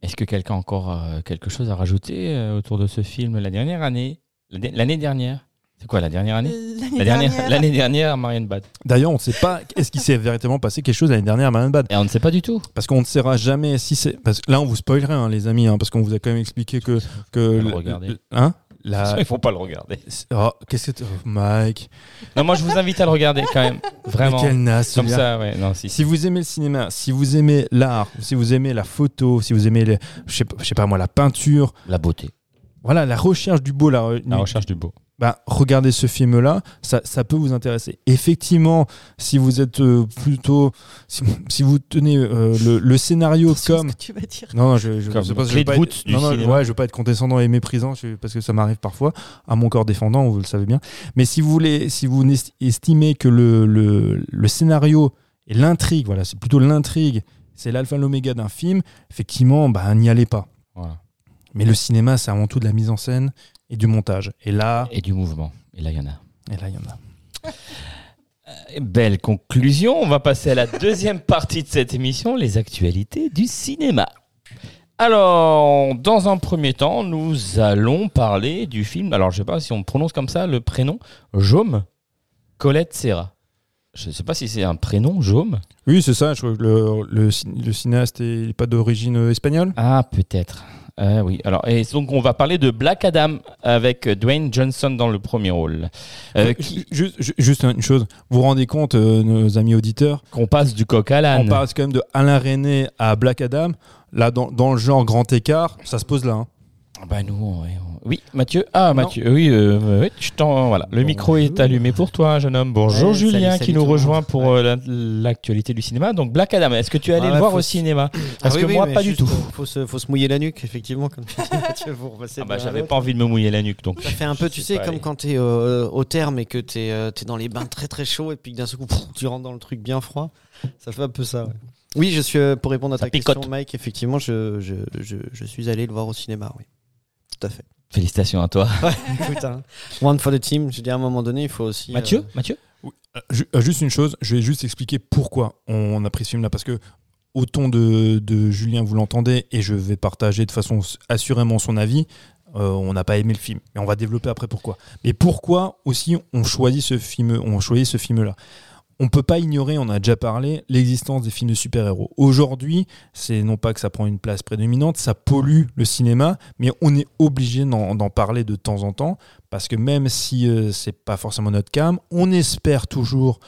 Est-ce que quelqu'un a encore euh, quelque chose à rajouter euh, autour de ce film la dernière année l'année dernière? C'est quoi la dernière année Euh, La dernière L'année dernière, Marianne Bad. D'ailleurs, on ne sait pas est-ce qu'il s'est véritablement passé quelque chose l'année dernière à Man Bad. Et on ne sait pas du tout. Parce qu'on ne saura jamais si c'est. Parce que là, on vous spoilerait, hein, les amis, hein, parce qu'on vous a quand même expliqué que. que le le- regarder. le- hein la. Il faut pas le regarder. Oh, qu'est-ce que tu- oh, Mike Non, moi je vous invite à le regarder quand même. Vraiment. Mais quel naze, Comme ça, ouais. Non, si, si. Si vous aimez le cinéma, si vous aimez l'art, si vous aimez la photo, si vous aimez, le- je sais pas, je sais pas moi, la peinture, La beauté. Voilà, la recherche du beau, la, La recherche du beau. bah, regardez ce film-là, ça, ça peut vous intéresser. Effectivement, si vous êtes euh, plutôt, si, si vous tenez euh, le, le scénario comme ce que tu vas dire. non, non, je, je, Comme pas- je clé veux pas être, non, non, ouais, je veux pas être condescendant et méprisant je- parce que ça m'arrive parfois à mon corps défendant, vous le savez bien. Mais si vous voulez, si vous estimez que le, le, le scénario et l'intrigue, voilà, c'est plutôt l'intrigue, c'est l'alpha et l'oméga d'un film, effectivement, bah, n'y allez pas. Voilà. Mais le cinéma, c'est avant tout de la mise en scène et du montage. Et là, Et du mouvement. Et là, il y en a. et là, il y en a. Belle conclusion. On va passer à la deuxième partie de cette émission, les actualités du cinéma. Alors, dans un premier temps, nous allons parler du film. Alors, je sais pas si on prononce comme ça le prénom Jaume Colette Serra. Je ne sais pas si c'est un prénom, Jaume. Oui, c'est ça. Je crois que le, le, cin- le cinéaste n'est pas d'origine euh, espagnole. Ah, peut-être. Euh, oui. Alors, et donc, on va parler de Black Adam avec Dwayne Johnson dans le premier rôle. Euh, qui- Juste, ju- juste une chose, vous vous rendez compte, euh, nos amis auditeurs, qu'on passe du coq à l'âne. on passe quand même de Alain René à Black Adam. Là, dans, dans le genre grand écart, ça se pose là. hein. Ah Bah nous, on- oui, Mathieu. Ah, Non. Mathieu. Oui, euh, oui, je t'en- voilà. Le micro est allumé pour toi, jeune homme. Bonjour Ouais, Julien, salut, qui salut nous rejoint pour euh, la- l'actualité du cinéma. Donc Black Adam, est-ce que tu es allé Ah le voir faut au cinéma? Parce Ah que oui, oui, moi, pas du tout. euh, Faut se, faut se mouiller la nuque, effectivement, comme tu dis, Mathieu, passer Ah bah j'avais pas envie de me mouiller la nuque, donc. Ça fait un peu, tu sais, comme quand t'es euh, au terme et que t'es es dans les bains très très chauds et puis que d'un seul coup, tu rentres dans le truc bien froid. Ça fait un peu ça, ouais. Oui, je suis, euh, pour répondre à Ça ta picote. question, Mike, effectivement, je, je, je, je suis allé le voir au cinéma, oui. Tout à fait. Félicitations à toi. [LAUGHS] Écoute, hein, one for the team, je dis à un moment donné, il faut aussi. euh, Mathieu Mathieu? Euh, ju- euh, juste une chose, je vais juste expliquer pourquoi on a pris ce film-là. Parce que, au ton de, de Julien, vous l'entendez, et je vais partager de façon assurément son avis. euh, on n'a pas aimé le film, mais on va développer après pourquoi. Mais pourquoi aussi on choisit ce film, on choisit ce film-là? On peut pas ignorer, on a déjà parlé, l'existence des films de super-héros. Aujourd'hui, c'est non pas que ça prend une place prédominante, ça pollue le cinéma, mais on est obligé d'en parler de temps en temps parce que même si euh, c'est pas forcément notre cam, on espère toujours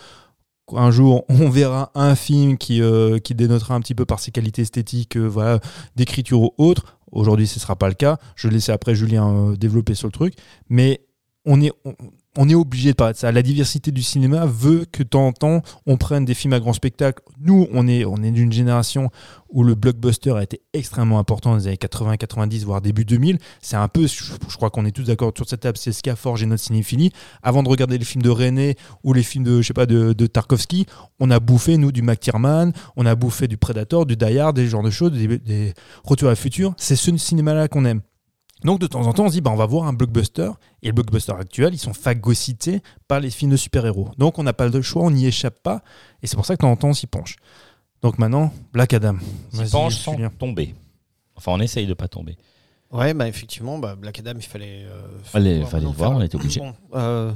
qu'un jour [LAUGHS] on verra un film qui, euh, qui dénotera un petit peu par ses qualités esthétiques, euh, voilà, d'écriture ou autre. Aujourd'hui, ce sera pas le cas. Je vais laisser après Julien développer sur le truc, mais on est on est obligé de parler de ça. La diversité du cinéma veut que de temps en temps on prenne des films à grand spectacle. Nous, on est on est d'une génération où le blockbuster a été extrêmement important dans les années 80, 90, voire début 2000. C'est un peu, je, crois qu'on est tous d'accord sur cette table, c'est ce qui a forgé notre cinéphilie. Avant de regarder les films de René ou les films de, je sais pas, de, de Tarkovsky, on a bouffé, nous, du McTiernan, on a bouffé du Predator, du Die des genres de choses, des, des Retours à le futur. C'est ce cinéma-là qu'on aime. Donc de temps en temps, on se dit, bah, on va voir un blockbuster. Et le blockbuster actuel, ils sont phagocytés par les films de super-héros. Donc on n'a pas le choix, on n'y échappe pas. Et c'est pour ça que de temps en temps, on s'y penche. Donc maintenant, Black Adam. S'y Vas-y, penche sans tomber. Enfin, on essaye de pas tomber. Ouais, bah effectivement, bah, Black Adam, il fallait. euh, Fallait- voir fallait maintenant le voir, faire- on était obligé. Bon, euh,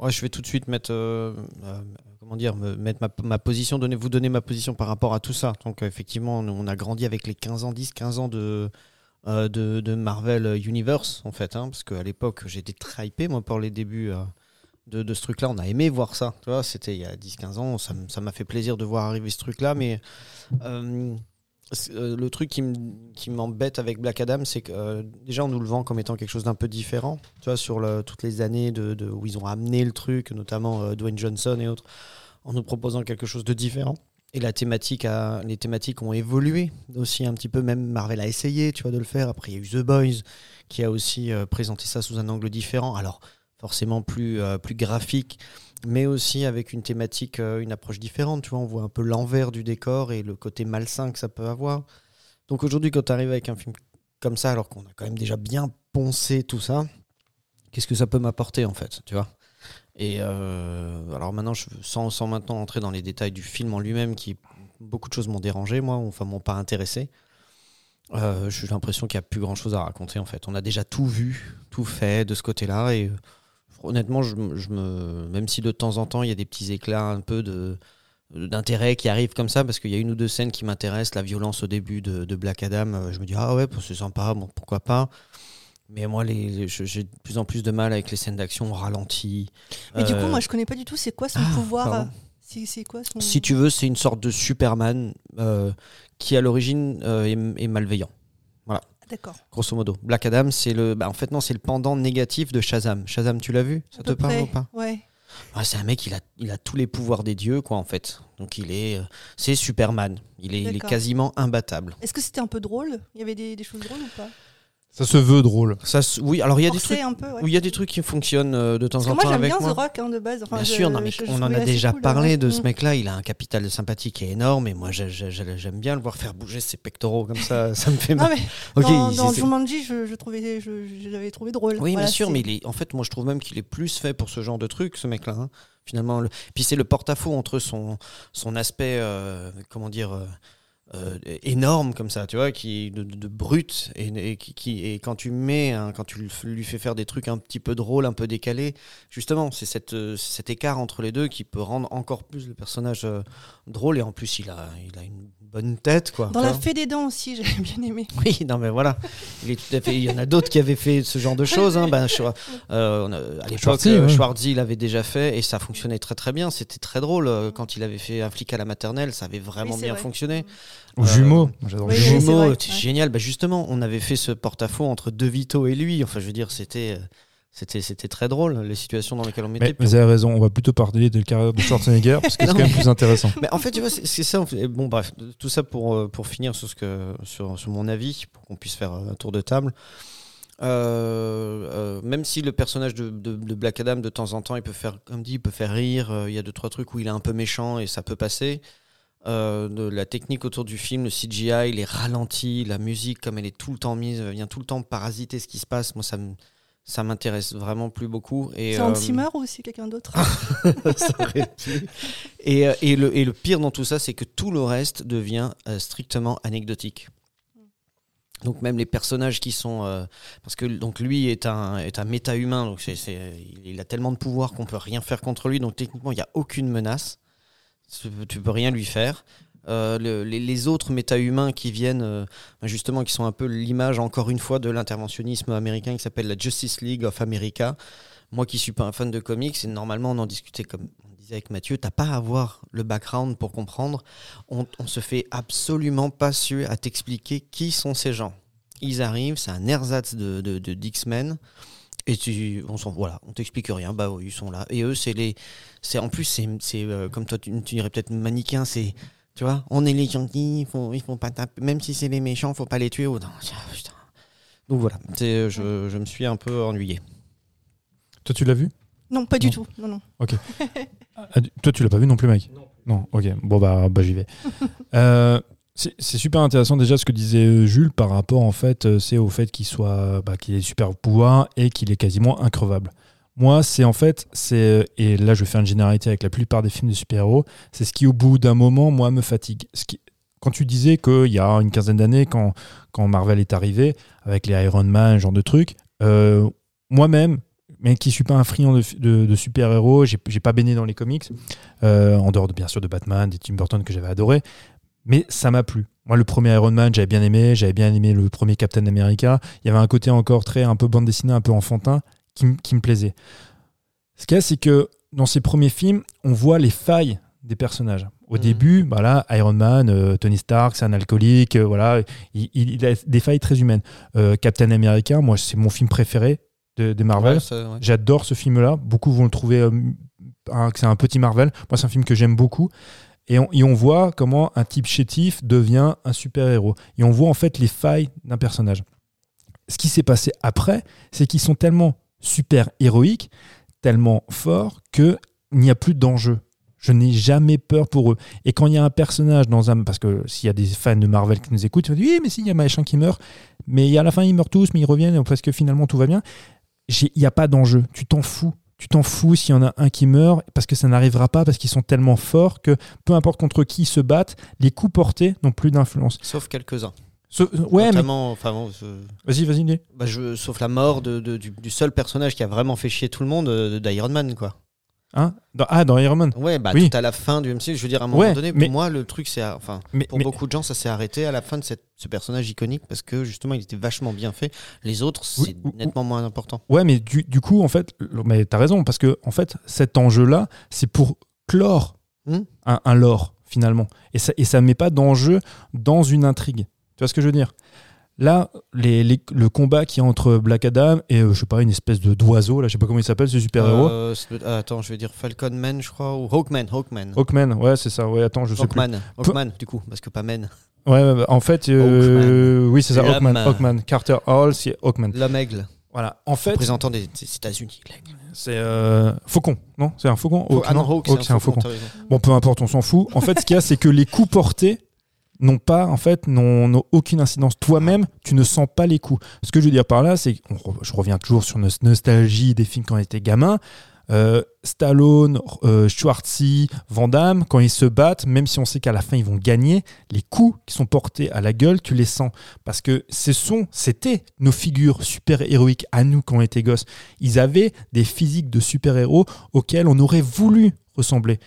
moi, je vais tout de suite mettre, euh, euh, comment dire, me- mettre ma, ma position, donner, vous donner ma position par rapport à tout ça. Donc, euh, effectivement, on, on a grandi avec les 15 ans, 10, 15 ans de, euh, de, Marvel Universe, en fait, hein, parce qu'à l'époque, j'étais très hypé, moi, pour les débuts. euh, de, ce truc-là, on a aimé voir ça. Tu vois, c'était il y a 10-15 ans, ça m'a fait plaisir de voir arriver ce truc-là, mais euh, le truc qui m'embête avec Black Adam, c'est que déjà on nous le vend comme étant quelque chose d'un peu différent. Tu vois, sur toutes les années de, où ils ont amené le truc, notamment Dwayne Johnson et autres, en nous proposant quelque chose de différent. Et les thématiques ont évolué aussi un petit peu. Même Marvel a essayé, tu vois, de le faire. Après, il y a eu The Boys qui a aussi euh, présenté ça sous un angle différent. Alors, forcément plus, euh, graphique, mais aussi avec une thématique, euh, une approche différente. Tu vois, on voit un peu l'envers du décor et le côté malsain que ça peut avoir. Donc aujourd'hui, quand tu arrives avec un film comme ça, alors qu'on a quand même déjà bien poncé tout ça, qu'est-ce que ça peut m'apporter en fait, tu vois? Et euh, alors maintenant, je, sans, sans maintenant entrer dans les détails du film en lui-même, qui beaucoup de choses m'ont dérangé, moi, enfin m'ont pas intéressé. Euh, j'ai l'impression qu'il n'y a plus grand chose à raconter en fait. On a déjà tout vu, tout fait de ce côté-là et honnêtement, je, me- même si de temps en temps il y a des petits éclats un peu de d'intérêt qui arrivent comme ça parce qu'il y a une ou deux scènes qui m'intéressent la violence au début de, de Black Adam euh, je me dis ah ouais c'est sympa bon pourquoi pas? Mais moi, les, les- je- j'ai de plus en plus de mal avec les scènes d'action ralenties. Mais du coup, Euh, moi, je connais pas du tout. C'est quoi son ah, pouvoir C'est quoi son. Si tu veux, c'est une sorte de Superman euh, qui, à l'origine, euh, est, est malveillant. D'accord. Grosso modo. Black Adam, c'est le. Bah, en fait, non, c'est le pendant négatif de Shazam. Shazam, tu l'as vu? Ça À te parle près. ou pas? Ouais. Ah, C'est un mec, il a, il a tous les pouvoirs des dieux, quoi, en fait. Donc, il est. euh, c'est Superman. Il est, il est quasiment imbattable. Est-ce que c'était un peu drôle? Il y avait des, des choses drôles ou pas? Ça se veut drôle. Ça, se- oui, alors il y a des trucs. peu, ouais. Il y a des trucs qui fonctionnent euh, de temps Parce que en moi, temps j'aime avec bien moi. The Rock hein, de base. Enfin, Bien je- sûr, non, mais je- je on en a déjà cool, parlé ouais. de ce Mm. mec-là. Il a un capital sympathique qui est énorme et moi j'ai- j'ai- j'ai- j'aime bien le voir faire bouger ses pectoraux comme ça. [LAUGHS] Ça me fait Non, mal. mais dans, il- dans Jumanji, je, je trouvais, je, je l'avais trouvé drôle. Oui, Voilà, bien sûr, mais il est, en fait, moi je trouve même qu'il est plus fait pour ce genre de truc, ce mec-là. hein. Finalement, le- puis c'est le porte-à-faux entre son, son aspect, euh, comment dire, euh, euh, énorme comme ça, tu vois, qui de, de- de brut et, et qui, qui- et quand tu mets, quand tu lui fais faire des trucs un petit peu drôles, un peu décalés, justement, c'est cette, euh, cet écart entre les deux qui peut rendre encore plus le personnage euh, drôle et en plus il a, il a une bonne tête, quoi. Dans la fée des dents aussi, [LAUGHS] j'avais bien aimé. Oui, non, mais voilà. Il, est tout à fait... il y en a d'autres qui avaient fait ce genre de choses. Hein. Ben, je- euh, on a- à l'époque, Schwarzy, euh, ouais. L'avait déjà fait et ça fonctionnait très très bien. C'était très drôle. Quand il avait fait un flic à la maternelle, ça avait vraiment Oui, bien vrai. fonctionné. Ou Euh, jumeaux. J'adore oui, jumeaux. c'est génial. Bah, justement, on avait fait ce porte-à-faux entre De Vito et lui. Enfin, je veux dire, c'était. euh, C'était, c'était très drôle, les situations dans lesquelles on mettait. Mais vous avez raison, on va plutôt parler de la carrière de Schwarzenegger parce que c'est [LAUGHS] quand même plus intéressant. Mais en fait, tu vois, c'est c'est ça. en fait. Et Bon, bref, tout ça pour, euh, pour finir sur, ce que, sur, sur mon avis, pour qu'on puisse faire un tour de table. Euh, euh, même si le personnage de, de- de Black Adam, de temps en temps, il peut faire, comme dit, il peut faire rire. euh, Il y a deux, trois trucs où il est un peu méchant et ça peut passer. Euh, de la technique autour du film, le CGI, les ralentis, la musique, comme elle est tout le temps mise, vient tout le temps parasiter ce qui se passe. Moi, ça me- ça m'intéresse vraiment plus beaucoup. C'est Hans euh, Zimmer ou c'est quelqu'un d'autre. [LAUGHS] Et, euh, et, le, et le pire dans tout ça, c'est que tout le reste devient euh, strictement anecdotique. Donc même les personnages qui sont... euh, parce que donc lui est un, est un méta-humain, donc c'est- il a tellement de pouvoir qu'on peut rien faire contre lui, donc techniquement il n'y a aucune menace. Tu, peux rien lui faire. Euh, le- les, les autres méta-humains qui viennent, euh, ben justement, qui sont un peu l'image, encore une fois, de l'interventionnisme américain qui s'appelle la Justice League of America. Moi qui suis pas un fan de comics, et normalement on en discutait comme on disait avec Mathieu, t'as pas à avoir le background pour comprendre. On, on se fait absolument pas sûr à t'expliquer qui sont ces gens. Ils arrivent, c'est un ersatz de, de, de d'X-Men. Et tu, on s'en, voilà, on t'explique rien. Bah oui, ils sont là. Et eux, c'est les, c'est en plus, c'est, c'est euh, comme toi, tu, tu dirais peut-être manichéen, c'est, tu vois, on est les gentils, ils font, ils font pas taper, même si c'est les méchants, faut pas les tuer. Oh, non, putain. Donc voilà, c'est, je, je me suis un peu ennuyé. Toi, tu l'as vu? Non, pas du Non. tout. Non, non. [LAUGHS] Ah, du- Toi, tu l'as pas vu non plus, Mike? Non. ok. Bon, bah, bah j'y vais. Euh, [LAUGHS] c'est super intéressant déjà ce que disait euh, Jules par rapport en fait, euh, c'est au fait qu'il soit, bah, qu'il ait super pouvoirs et qu'il est quasiment increvable. Moi, c'est en fait, c'est euh, et là je faire une généralité avec la plupart des films de super-héros, c'est ce qui au bout d'un moment, moi, me fatigue. Ce qui, quand tu disais qu'il y a une quinzaine d'années, quand, quand Marvel est arrivé avec les Iron Man, genre de trucs, euh, moi-même, mais qui suis pas un friand de, super-héros, j'ai pas baigné dans les comics, en dehors de, bien sûr de Batman, des Tim Burton que j'avais adoré, mais ça m'a plu. Moi, le premier Iron Man, j'avais bien aimé, j'avais bien aimé le premier Captain America. Il y avait un côté encore très un peu bande dessinée, un peu enfantin, qui, me plaisait. Ce qu'il y a, c'est que dans ces premiers films, on voit les failles des personnages. Au Mhm. début, bah là, Iron Man, euh, Tony Stark, c'est un alcoolique, euh, voilà, il, a des failles très humaines. Euh, Captain America, moi, c'est mon film préféré de, de Marvel. Ouais, ça, ouais. J'adore ce film-là. Beaucoup vont le trouver que c'est un petit Marvel. Moi, c'est un film que j'aime beaucoup. Et on, voit comment un type chétif devient un super-héros. Et on voit en fait les failles d'un personnage. Ce qui s'est passé après, c'est qu'ils sont tellement super-héroïques, tellement forts, qu'il n'y a plus d'enjeu. Je n'ai jamais peur pour eux. Et quand il y a un personnage dans un. Parce que s'il y a des fans de Marvel qui nous écoutent, ils vont dire Oui, mais s'il y a machin qui meurt, mais à la fin, ils meurent tous, mais ils reviennent parce que finalement, tout va bien il n'y a pas d'enjeu. Tu t'en fous. Tu t'en fous s'il y en a un qui meurt parce que ça n'arrivera pas, parce qu'ils sont tellement forts que peu importe contre qui ils se battent, les coups portés n'ont plus d'influence. Sauf quelques-uns. Ce- Ouais, mais. Enfin, bon, Vas-y, vas-y, bah, je- sauf la mort de, de- du, du seul personnage qui a vraiment fait chier tout le monde, euh, d'Iron Man, quoi. Hein dans, ah, dans Iron Man. Ouais, bah Oui. tout à la fin du MCU, je veux dire, à un moment Ouais, donné, mais- pour moi, le truc, c'est. Enfin, Mais, pour mais- beaucoup de gens, ça s'est arrêté à la fin de cette- ce personnage iconique parce que justement, il était vachement bien fait. Les autres, c'est Oui, nettement moins important. Ouais, mais du, du coup, en fait, mais t'as raison, parce que en fait, cet enjeu-là, c'est pour clore Hmm. un, un lore, finalement. Et ça et ça met pas d'enjeu dans une intrigue. Tu vois ce que je veux dire? Là, les, les- le combat qui est entre Black Adam et, euh, je sais pas, une espèce de d'oiseau, là, je sais pas comment il s'appelle, ce super-héros. Euh, attends, je vais dire Falcon Man, je crois, ou Hawkman. Hawkman. Hawkman, ouais, c'est ça, ouais, attends, je sais plus. Hawkman, Hawkman, du coup, parce que pas Men. Ouais, ouais, en fait, euh, oui, c'est ça, Hawkman. Hawkman. Carter Hall, c'est Hawkman. L'homme aigle, Voilà, en fait, représentant des, des États-Unis. l'aigle. c'est Faucon, non? C'est un faucon? Hawk, ah non, Hawk, c'est un faucon. Bon, peu importe, on s'en fout. En fait, ce qu'il y a, c'est que les coups portés n'ont pas, en fait, n'ont aucune incidence. Toi-même, tu ne sens pas les coups. Ce que je veux dire par là, c'est, je reviens toujours sur notre nostalgie des films quand on était gamin. Euh, Stallone, euh, Schwarzy, Van Damme, quand ils se battent, même si on sait qu'à la fin ils vont gagner, les coups qui sont portés à la gueule, tu les sens. Parce que ce sont, c'était nos figures super-héroïques à nous quand on était gosses. Ils avaient des physiques de super-héros auxquels on aurait voulu ressembler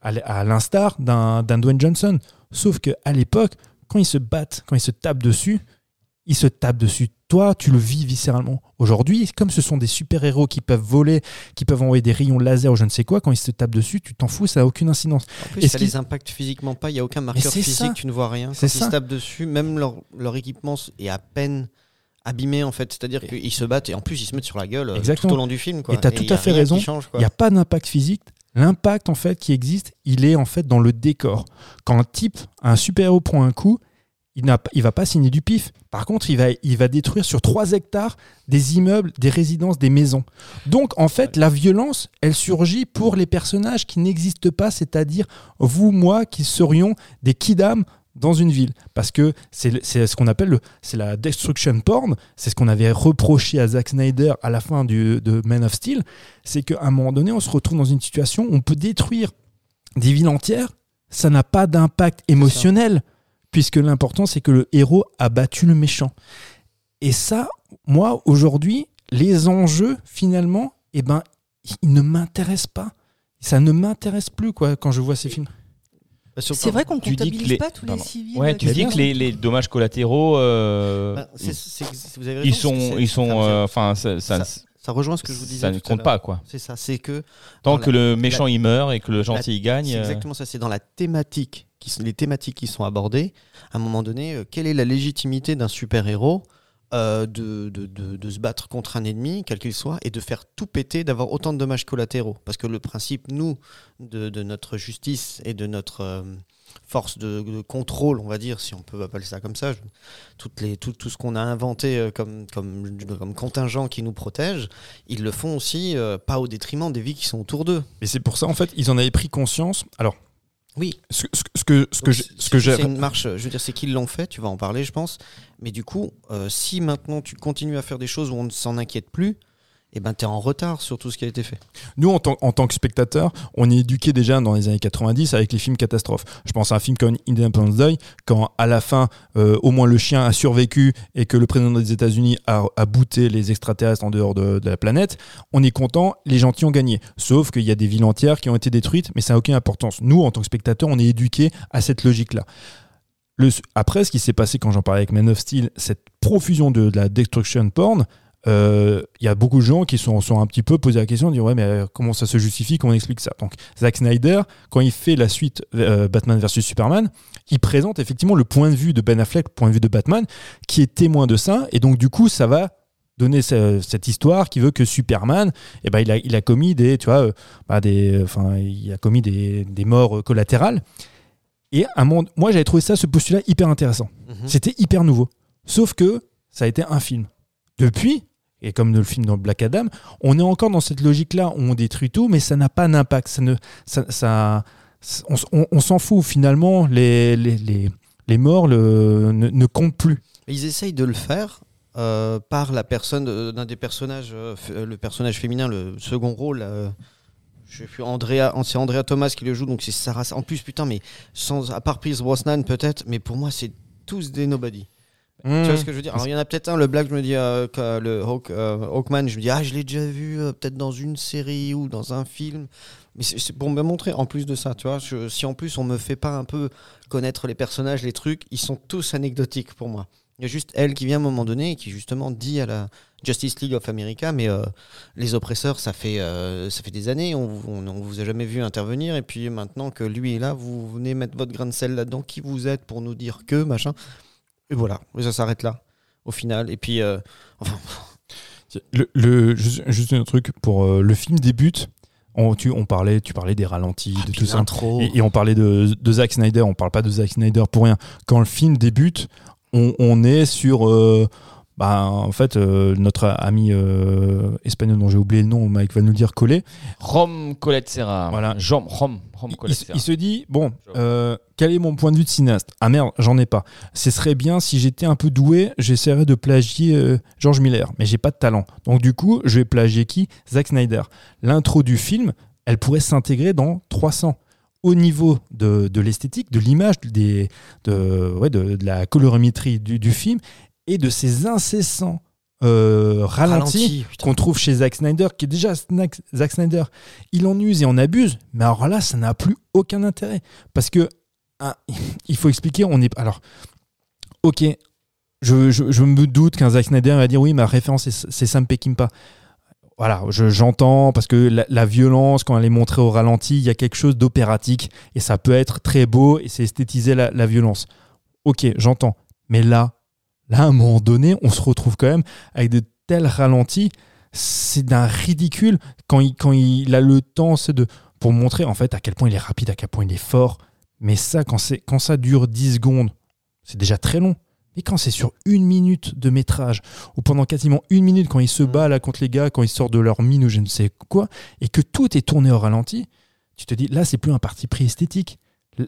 à l'instar d'un Dwayne Johnson. Sauf que à l'époque, quand ils se battent, quand ils se tapent dessus, ils se tapent dessus. Toi, tu le vis viscéralement. Aujourd'hui, comme ce sont des super-héros qui peuvent voler, qui peuvent envoyer des rayons laser ou je ne sais quoi, quand ils se tapent dessus, tu t'en fous, ça n'a aucune incidence. En plus, ça les impacte physiquement pas. Il n'y a aucun marqueur physique, ça. tu ne vois rien. Quand ils ça. se tapent dessus, même leur, leur équipement est à peine abîmé en fait. C'est-à-dire qu'ils se battent et en plus ils se mettent sur la gueule euh, Exactement. tout au long du film. Quoi. Et t'as tout il y a à fait raison. Il n'y a pas d'impact physique. L'impact en fait qui existe, il est en fait dans le décor. Quand un type, un super-héros prend un coup, il il va pas signer du pif. Par contre, il va, il va détruire sur 3 hectares des immeubles, des résidences, des maisons. Donc en fait, la violence, elle surgit pour les personnages qui n'existent pas, c'est-à-dire vous, moi, qui serions des kidam dans une ville. Parce que c'est ce qu'on appelle le, c'est la destruction porn. C'est ce qu'on avait reproché à Zack Snyder à la fin du, de Man of Steel. C'est qu'à un moment donné, on se retrouve dans une situation où on peut détruire des villes entières. Ça n'a pas d'impact émotionnel, puisque l'important, c'est que le héros a battu le méchant. Et ça, moi, aujourd'hui, les enjeux, finalement, eh ben, ils ne m'intéressent pas. Ça ne m'intéresse plus, quoi, quand je vois ces films. Bah, C'est vrai qu'on comptabilise les- pas tous Pardon. les civils. Ouais, euh, tu dis que les, les dommages collatéraux, euh, Bah, vous avez raison, ils sont, ils sont, ça- euh, enfin, ça, ça, ça- Ça rejoint ce que je vous disais. ça ne compte pas, quoi. C'est ça, c'est que Tant que la- le méchant il meurt et que le gentil il gagne. C'est exactement ça. C'est dans la thématique, qui, sont- les thématiques qui sont abordées. À un moment donné, euh, quelle est la légitimité d'un super-héros euh, de, de, de- de se battre contre un ennemi, quel qu'il soit, et de faire tout péter, d'avoir autant de dommages collatéraux Parce que le principe, nous, de, de notre justice et de notre euh, force de, contrôle, on va dire, si on peut appeler ça comme ça, je- toutes les, tout, tout ce qu'on a inventé euh, comme, comme, comme contingent qui nous protège, ils le font aussi euh, pas au détriment des vies qui sont autour d'eux. Et c'est pour ça, en fait, ils en avaient pris conscience. Alors, Oui, ce, ce- ce que, ce que Donc, ce que j'ai. C'est une marche, je veux dire, c'est qu'ils l'ont fait, tu vas en parler, je pense. Mais du coup, euh, si maintenant tu continues à faire des choses où on ne s'en inquiète plus, eh ben, tu es en retard sur tout ce qui a été fait. Nous, en tant, que spectateurs, on est éduqués déjà dans les années 90 avec les films catastrophes. Je pense à un film comme Independence Day, quand à la fin, euh, au moins le chien a survécu et que le président des États-Unis a, a les extraterrestres en dehors de, de la planète. On est content, les gentils ont gagné. Sauf qu'il y a des villes entières qui ont été détruites, mais ça n'a aucune importance. Nous, en tant que spectateurs, on est éduqués à cette logique-là. Après, ce qui s'est passé quand j'en parlais avec Man of Steel, cette profusion de, la destruction porn, euh, il y a beaucoup de gens qui sont, sont un petit peu posé la question, dire ouais mais euh, comment ça se justifie, comment on explique ça? Donc Zack Snyder, quand il fait la suite euh, Batman vs Superman, il présente effectivement le point de vue de Ben Affleck, le point de vue de Batman, qui est témoin de ça, et donc du coup ça va donner ce- cette histoire qui veut que Superman, eh ben, il, a, commis des, tu vois, euh, bah, des, enfin, il a commis des, morts euh, collatérales. Et à moment, moi j'avais trouvé ça, ce postulat hyper intéressant. Mhm. C'était hyper nouveau. Sauf que ça a été un film. Depuis, et comme le film dans Black Adam, on est encore dans cette logique-là où on détruit tout, mais ça n'a pas d'impact. Ça ne, ça, ça- on, s- on- on s'en fout finalement. Les, les, les, les morts le- ne, ne comptent plus. Ils essayent de le faire euh, par la personne euh, d'un des personnages, euh, euh, le personnage féminin, le second rôle. euh, je plus, Andrea, c'est Andrea Thomas qui le joue, donc c'est Sarah. En plus, putain, mais sans, à part Pierce Brosnan peut-être, mais pour moi, c'est tous des nobody. Mmh. Tu vois ce que je veux dire? Alors, il y en a peut-être un, le Black, je me dis, euh, le Hawk, euh, Hawkman, je me dis, ah, je l'ai déjà vu euh, peut-être dans une série ou dans un film. Mais c'est c'est pour me montrer, en plus de ça, tu vois, je- si en plus on me fait pas un peu connaître les personnages, les trucs, ils sont tous anecdotiques pour moi. Il y a juste elle qui vient à un moment donné et qui justement dit à la Justice League of America, mais euh, les oppresseurs, ça fait, euh, ça fait des années, on, vous- on, on vous a jamais vu intervenir, et puis maintenant que lui est là, vous venez mettre votre grain de sel là-dedans, qui vous êtes pour nous dire que, machin. Et voilà, et ça s'arrête là, au final. Et puis, euh, enfin, Le, le- juste, juste un truc pour le film débute. On, tu, on parlait, tu parlais des ralentis, de tout ça. Et, et on parlait de, de Zack Snyder, on parle pas de Zack Snyder pour rien. Quand le film débute, on, on est sur. euh, bah, en fait, euh, notre ami euh, espagnol dont j'ai oublié le nom, Mike va nous dire, collé. Rom Colette Serra. Voilà. Jom, Rom, Rom Il, Colette il- se dit bon, euh, quel est mon point de vue de cinéaste? Ah merde, j'en ai pas. Ce serait bien si j'étais un peu doué, j'essaierais de plagier George Miller, mais j'ai pas de talent. Donc du coup, je vais plagier qui? Zack Snyder. L'intro du film, elle pourrait s'intégrer dans 300 au niveau de, l'esthétique, de l'image, de, ouais, de, de la colorimétrie du, du film et de ces incessants euh, ralentis Ralenti, qu'on trouve chez Zack Snyder, qui est déjà Snack- Zack Snyder, il en use et en abuse, mais alors là, ça n'a plus aucun intérêt. Parce que, ah, [LAUGHS] il faut expliquer, on est. Alors, ok, je, je- je me doute qu'un Zack Snyder va dire oui, ma référence, c'est Sam Peckinpah. Voilà, je- j'entends, parce que la, la violence, quand elle est montrée au ralenti, il y a quelque chose d'opératique, et ça peut être très beau, et c'est esthétiser la, la violence. Ok, j'entends. Mais là, là, à un moment donné, on se retrouve quand même avec de tels ralentis, c'est d'un ridicule quand il, quand il a le temps c'est de, pour montrer en fait à quel point il est rapide, à quel point il est fort. Mais ça, quand, quand ça dure 10 secondes, c'est déjà très long. Mais quand c'est sur une minute de métrage, ou pendant quasiment une minute, quand il se bat là contre les gars, quand ils sortent de leur mine ou je ne sais quoi, et que tout est tourné au ralenti, tu te dis, là, c'est plus un parti pris esthétique.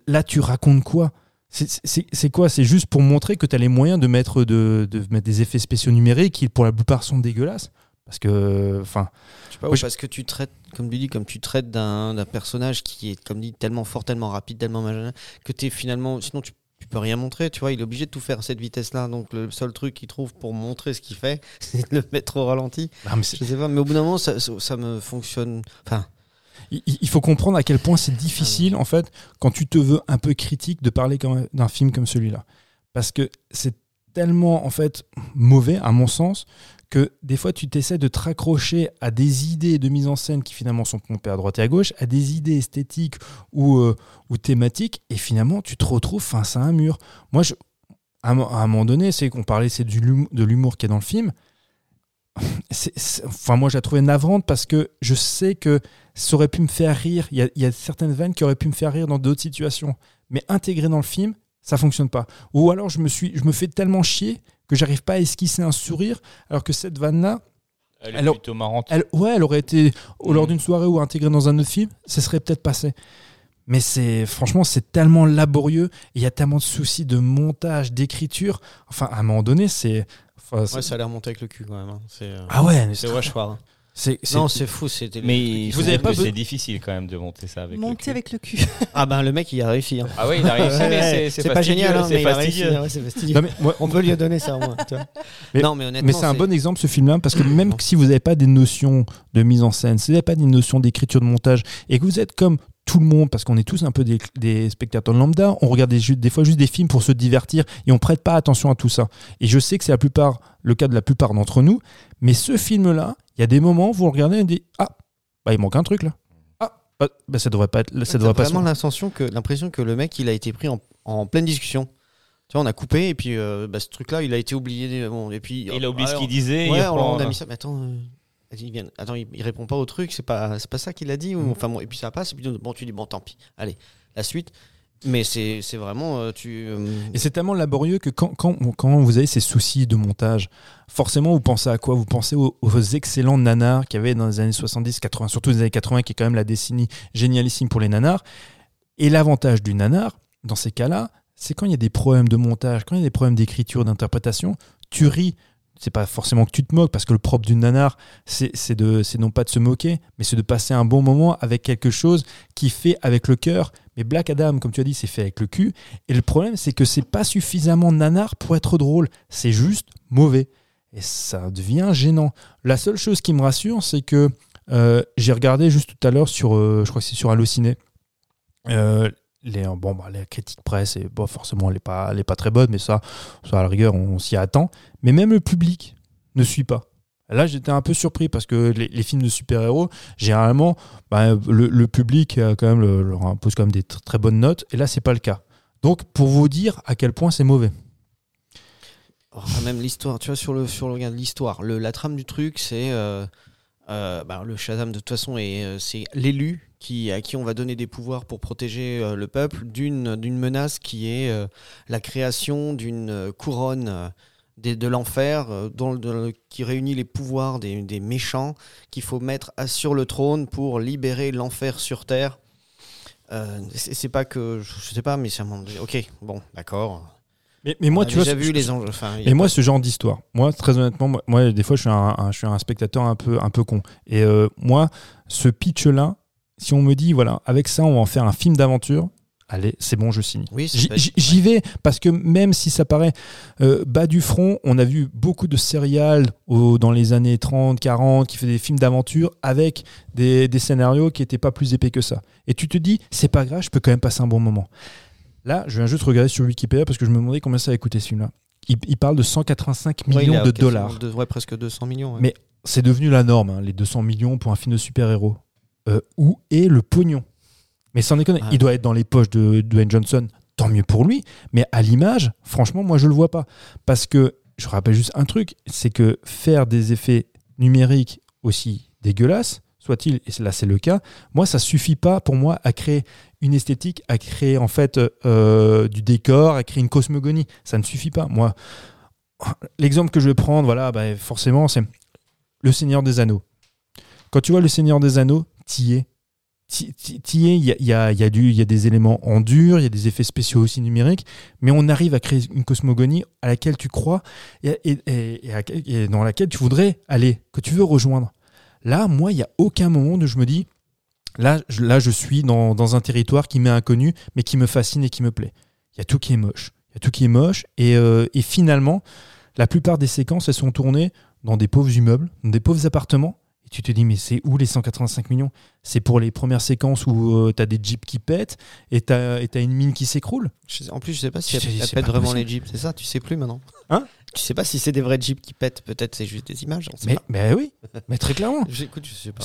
Là, tu racontes quoi? C'est, quoi? C'est juste pour montrer que tu as les moyens de mettre, de, de mettre des effets spéciaux numériques qui, pour la plupart, sont dégueulasses. Parce que, enfin, Je parce que tu traites, comme tu dis, comme tu traites d'un personnage qui est, comme dit, tellement fort, tellement rapide, tellement machin, que tu es finalement. Sinon, tu, tu peux rien montrer, tu vois? Il est obligé de tout faire à cette vitesse-là. Donc, le seul truc qu'il trouve pour montrer ce qu'il fait, [LAUGHS] c'est de le mettre au ralenti. mais Je sais pas, mais au bout d'un moment, ça, ça, ça me fonctionne. Enfin, il, faut comprendre à quel point c'est difficile, en fait, quand tu te veux un peu critique, de parler d'un film comme celui-là. Parce que c'est tellement, en fait, mauvais, à mon sens, que des fois, tu t'essaies de te raccrocher à des idées de mise en scène qui finalement sont pompées à droite et à gauche, à des idées esthétiques ou, euh, ou thématiques, et finalement, tu te retrouves face à un mur. Moi, à, un moment donné, c'est qu'on parlait de l'humour qui est dans le film. Enfin, moi, je la trouvais navrante parce que je sais que ça aurait pu me faire rire. Il y a, il y a certaines vannes qui auraient pu me faire rire dans d'autres situations. Mais intégré dans le film, ça fonctionne pas. Ou alors, je me, suis, je me fais tellement chier que j'arrive pas à esquisser un sourire, alors que cette vanne-là, Elle est Alors- plutôt marrante. elle, ouais, elle aurait été au- lors Mhm. d'une soirée ou intégrée dans un autre film, ça serait peut-être passé. Mais c'est franchement, c'est tellement laborieux. Il y a tellement de soucis de montage, d'écriture. Enfin, à un moment donné, c'est. Enfin, ouais, ça a l'air monté avec le cul quand même. hein. C'est euh, ah ouais, c'est c'est- Non, c'est fou. C'était Mais Vous avez pas c'est difficile quand même de monter ça avec le Monter cul. avec le cul. [LAUGHS] Ah ben le mec, il a réussi. hein. Ah oui, il a réussi, mais c'est- c'est c'est pas fastidieux, génial, hein, c'est mais il a réussi. fastidieux. ouais, c'est fastidieux. Non, mais moi- On peut lui donner ça au moins. tu vois. [LAUGHS] Mais- non, mais honnêtement, Mais c'est un bon exemple ce film-là parce que [COUGHS] même si vous n'avez pas des notions de mise en scène, si vous n'avez pas des notions d'écriture de montage et que vous êtes comme tout le monde, parce qu'on est tous un peu des, des spectateurs lambda, on regarde des, des fois juste des films pour se divertir et on prête pas attention à tout ça. Et je sais que c'est la plupart, le cas de la plupart d'entre nous, mais ce film-là, il y a des moments où vous le regardez et vous dites Ah, bah, il manque un truc là. Ah, bah, bah, ça devrait pas être. Ça devrait pas vraiment l'impression que l'impression que le mec, il a été pris en, en pleine discussion. Tu vois, on a coupé et puis euh, bah, ce truc-là, il a été oublié. Bon, et puis Il a oublié ce qu'il disait. Ouais, on, a mis ça. Mais attends, euh, il vient- attends, il, il répond pas au truc. C'est pas, c'est pas ça qu'il a dit. Ou, enfin bon, et puis ça passe. Et puis bon, tu dis bon, tant pis. Allez, la suite. Mais c'est, c'est vraiment euh, tu. euh, Et c'est tellement laborieux que quand, quand, quand vous avez ces soucis de montage, forcément vous pensez à quoi? Vous pensez aux, aux excellents nanars qu'il y avait dans les années 70, 80, surtout les années 80, qui est quand même la décennie génialissime pour les nanars. Et l'avantage du nanar, dans ces cas-là, c'est quand il y a des problèmes de montage, quand il y a des problèmes d'écriture, d'interprétation, tu ris c'est pas forcément que tu te moques, parce que le propre d'une nanar, c'est non pas de se moquer, mais c'est de passer un bon moment avec quelque chose qui fait avec le cœur. Mais Black Adam, comme tu as dit, c'est fait avec le cul. Et le problème, c'est que c'est pas suffisamment nanar pour être drôle. C'est juste mauvais. Et ça devient gênant. La seule chose qui me rassure, c'est que euh, j'ai regardé juste tout à l'heure sur, euh, je crois que c'est sur Allociné, euh, les, bon, bah, les critiques presse, et, bon, forcément, elle n'est pas, pas très bonne, mais ça, à la rigueur, on s'y attend. Mais même le public ne suit pas. Là, j'étais un peu surpris parce que les, films de super-héros, généralement, bah, le, public quand même, le- leur impose quand même des tr- très bonnes notes. Et là, c'est pas le cas. Donc, pour vous dire à quel point c'est mauvais. Oh, même l'histoire, tu vois, sur le, sur le regarde l'histoire, le, la trame du truc, c'est euh, euh, bah, le Shazam de toute façon, et euh, c'est l'élu qui à qui on va donner des pouvoirs pour protéger euh, le peuple d'une menace qui est la création d'une couronne des- de l'enfer qui réunit les pouvoirs des, méchants qu'il faut mettre sur le trône pour libérer l'enfer sur terre. C'est pas que je sais pas, mais c'est un moment Ok, bon, d'accord. Mais, mais moi, On a tu vois, déjà vu les enjeux. Enfin, Et moi, ce genre d'histoire, moi, très honnêtement, moi, moi, des fois, je suis un, un- je suis un spectateur un peu, un peu con. Et euh, moi, ce pitch-là, si on me dit, voilà, avec ça, on va en faire un film d'aventure, allez, c'est bon, je signe. Oui, J'y- vais parce que même si ça paraît euh, bas du front, on a vu beaucoup de céréales au- dans les années 30, 40 qui faisaient des films d'aventure avec des, des scénarios qui n'étaient pas plus épais que ça. Et tu te dis, c'est pas grave, je peux quand même passer un bon moment. Là, je viens juste regarder sur Wikipédia parce que je me demandais combien ça a coûté ce film-là. Il, il parle de 185 Ouais, il millions de dollars. deux- ouais, presque 200 millions. ouais. Mais- C'est devenu la norme, hein, les 200 millions pour un film de super-héros. Euh, où est le pognon? Mais sans déconner, Ouais. il doit être dans les poches de Dwayne Johnson, tant mieux pour lui. Mais à l'image, franchement, moi, je le vois pas. Parce que, je rappelle juste un truc, c'est que faire des effets numériques aussi dégueulasses, soit-il, et là c'est le cas, moi, ça suffit pas pour moi à créer une esthétique, à créer en fait euh, du décor, à créer une cosmogonie. Ça ne suffit pas. Moi, l'exemple que je vais prendre, voilà, bah, forcément, c'est le Seigneur des Anneaux. Quand tu vois le Seigneur des Anneaux, t'y es. T'y es, il y a, y a- y a y a des éléments en dur, il y a des effets spéciaux aussi numériques, mais on arrive à créer une cosmogonie à laquelle tu crois et, et- et- et dans laquelle tu voudrais aller, que tu veux rejoindre. Là, moi, il n'y a aucun moment où je me dis, là, je, là, je suis dans, dans un territoire qui m'est inconnu, mais qui me fascine et qui me plaît. Il y a tout qui est moche. Il y a tout qui est moche. Et, euh, et finalement, la plupart des séquences, elles sont tournées dans des pauvres immeubles, dans des pauvres appartements. Et tu te dis, mais c'est où les 185 millions? C'est pour les premières séquences où tu as des jeeps qui pètent et tu as, une mine qui s'écroule? En plus, je sais pas si elle, pète vraiment possible. les jeeps. C'est ça, tu sais plus maintenant? Hein? Tu sais pas si c'est des vrais jeeps qui pètent. Peut-être c'est juste des images. On sait mais, pas. mais oui, mais très clairement. [LAUGHS] J'écoute, je sais pas.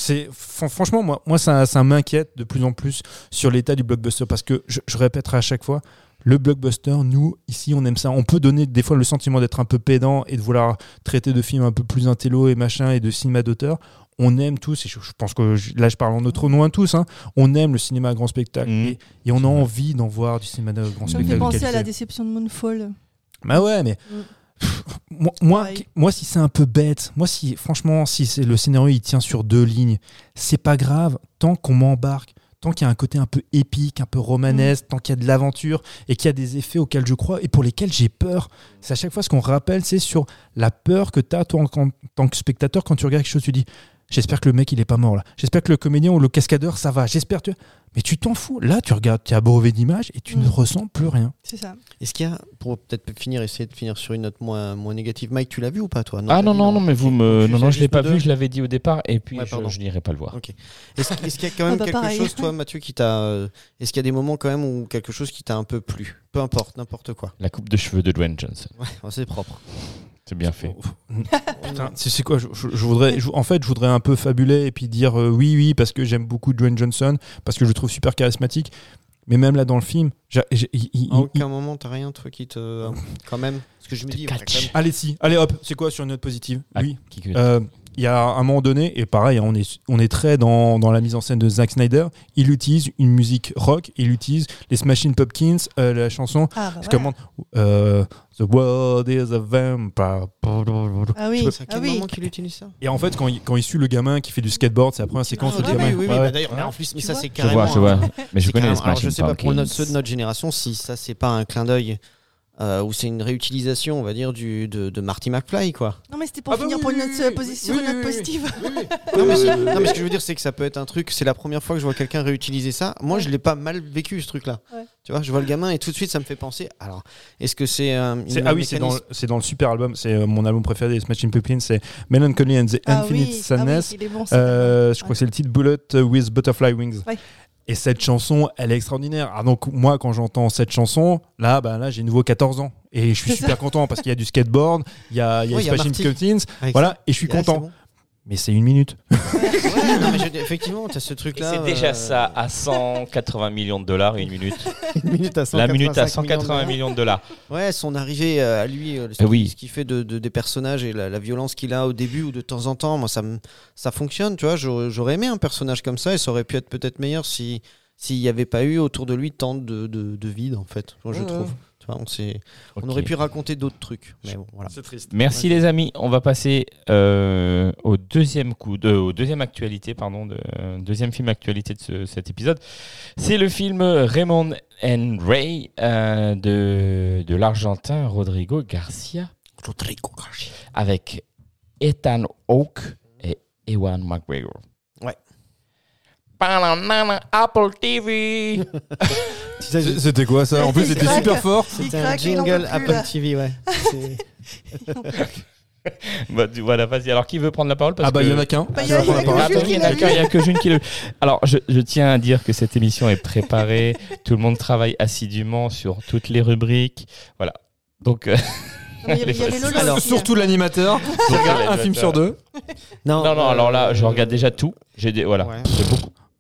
Franchement moi, moi ça, ça m'inquiète de plus en plus sur l'état du blockbuster parce que je, je répéterai à chaque fois le blockbuster nous ici on aime ça on peut donner des fois le sentiment d'être un peu pédant et de vouloir traiter de films un peu plus intello et machin et de cinéma d'auteur on aime tous et je, je pense que je- là je parle en notre nom à tous hein, on aime le cinéma à grand spectacle Mhm. et, et on a envie d'en voir du cinéma à grand Ça me spectacle fait penser à la déception de Moonfall. Bah ouais, mais Mm. pff, moi, moi, Pareil. moi, si c'est un peu bête, moi, si franchement, si c'est le scénario il tient sur deux lignes, c'est pas grave tant qu'on m'embarque. Tant qu'il y a un côté un peu épique, un peu romanesque, tant qu'il y a de l'aventure et qu'il y a des effets auxquels je crois et pour lesquels j'ai peur. C'est à chaque fois ce qu'on rappelle, c'est sur la peur que tu as toi en, en tant que spectateur quand tu regardes quelque chose, tu dis J'espère que le mec il est pas mort là. J'espère que le comédien ou le cascadeur ça va. J'espère que. Mais tu t'en fous. Là, tu regardes, tu es abreuvé d'images et tu Mm. ne ressens plus rien. C'est ça. Est-ce qu'il y a, pour peut-être finir, essayer de finir sur une note moins, moins négative, Mike, tu l'as vu ou pas toi? Ah non, non, non, mais vous me. Non, non, je l'ai pas deux. vu, je l'avais dit au départ, et puis Ouais, je, n'irai pas le voir. Ok. Est-ce qu'il y a quand même Ah bah, quelque pareil. chose, toi, Mathieu, qui t'a. euh, Est-ce qu'il y a des moments quand même où quelque chose qui t'a un peu plu? Peu importe, n'importe quoi. La coupe de cheveux de Dwayne Johnson. Ouais, [LAUGHS] c'est propre. C'est bien fait. [LAUGHS] Putain, c'est quoi je, je- je voudrais, je- En fait, je voudrais un peu fabuler et puis dire euh, oui, oui, parce que j'aime beaucoup Dwayne Johnson, parce que je le trouve super charismatique. Mais même là dans le film, j'ai- j'ai- il- il- À il- aucun moment, t'as rien, toi, qui te. Quand même Parce que je me dis. allez si, allez hop, c'est quoi sur une note positive? Ah, Oui. qui que- Euh, Il y a un moment donné, et pareil, hein, on est, on est très dans, dans la mise en scène de Zack Snyder. Il utilise une musique rock, il utilise les Smashing Pumpkins, euh, la chanson. Ah, bah Je voilà. euh, The world is a vampire. Ah oui, C'est ah oui. moment qu'il utilise ça Et en fait, quand il, quand il suit le gamin qui fait du skateboard, c'est la première séquence Ah, où le oui, gamin. oui, oui, Ouais, bah, d'ailleurs, mais en plus, mais Tu ça c'est Je carrément. vois, je vois. un- Mais je connais les carrément- alors, je Smashing sais pas pour Pumpkins. notre, ceux de notre génération si ça c'est pas un clin d'œil euh, où c'est une réutilisation, on va dire, du, de, de Marty McFly, quoi. Non, mais c'était pour Ah bah finir oui, pour une note, oui, euh, position, Oui, une note oui, oui. positive. [LAUGHS] Non mais, c'est- Euh, non, mais ce que je veux dire, c'est que ça peut être un truc. C'est la première fois que je vois quelqu'un réutiliser ça. Moi, je l'ai pas mal vécu ce truc-là. Ouais. Tu vois, je vois le gamin et tout de suite, ça me fait penser. Alors, est-ce que c'est un ah oui, c'est dans, le super album. C'est euh, mon album préféré des Smashing Pumpkins. C'est Melancholy and the Ah Infinite oui, ah oui, Sadness. bon, Euh, je crois que c'est le titre Bullet with Butterfly Wings. Ouais. Et cette chanson, elle est extraordinaire. Ah, donc moi, quand j'entends cette chanson, là, bah, là, j'ai nouveau 14 ans. Et je suis super content parce qu'il y a du skateboard, il y a, il y a Ouais, y Marty. Voilà, et je suis content. Mais c'est une minute. Ouais, non, mais je- effectivement, tu as ce truc-là. c'est déjà euh, ça à 180 millions de dollars une minute. [LAUGHS] une minute à La minute à 185 millions de 180 dollars. millions de dollars. Ouais, son arrivée euh, à lui, euh, ce Eh qu'il oui. ce qu'il fait de, de- des personnages et la, la violence qu'il a au début ou de temps en temps, moi ça, me- ça fonctionne, tu vois. J'aurais j'aurais aimé un personnage comme ça et ça aurait pu être peut-être meilleur si s'il n'y avait pas eu autour de lui tant de, de, de vide en fait, je Ouais, trouve. Tu vois, on, s'est- on aurait pu raconter d'autres trucs, mais bon, voilà. C'est triste. Merci les amis. On va passer euh, au deuxième coup, de, au deuxième actualité, pardon, de, euh, deuxième film actualité de ce- cet épisode. C'est le film Raymond and Ray euh, de, de l'Argentin Rodrigo Garcia avec Ethan Hawke et Ewan McGregor. Apple TV. C'est- [LAUGHS] C'était quoi ça? En plus, c'était super fort. C'était un jingle Apple. TV, ouais. [LAUGHS] [LAUGHS] Bah, voilà, vas-y. Alors qui veut prendre la parole? Parce Ah bah, il que- y en a qu'un. Bah, il y Tu a- vas prendre la il y a parole. Ah, Jules bah oui, qui il y en a l'a qu'un, il vu. n'y a que June qui vu. Alors, je, je tiens à dire que cette émission est préparée. Tout le monde travaille assidûment sur toutes les rubriques. Voilà. Donc, euh, Non, mais Il y avait- il y avait Lolo Alors, aussi, hein. Surtout l'animateur. un film sur deux. Non, non, non, euh, alors là, je regarde déjà tout. J'ai des, voilà, Ouais. j'ai beaucoup.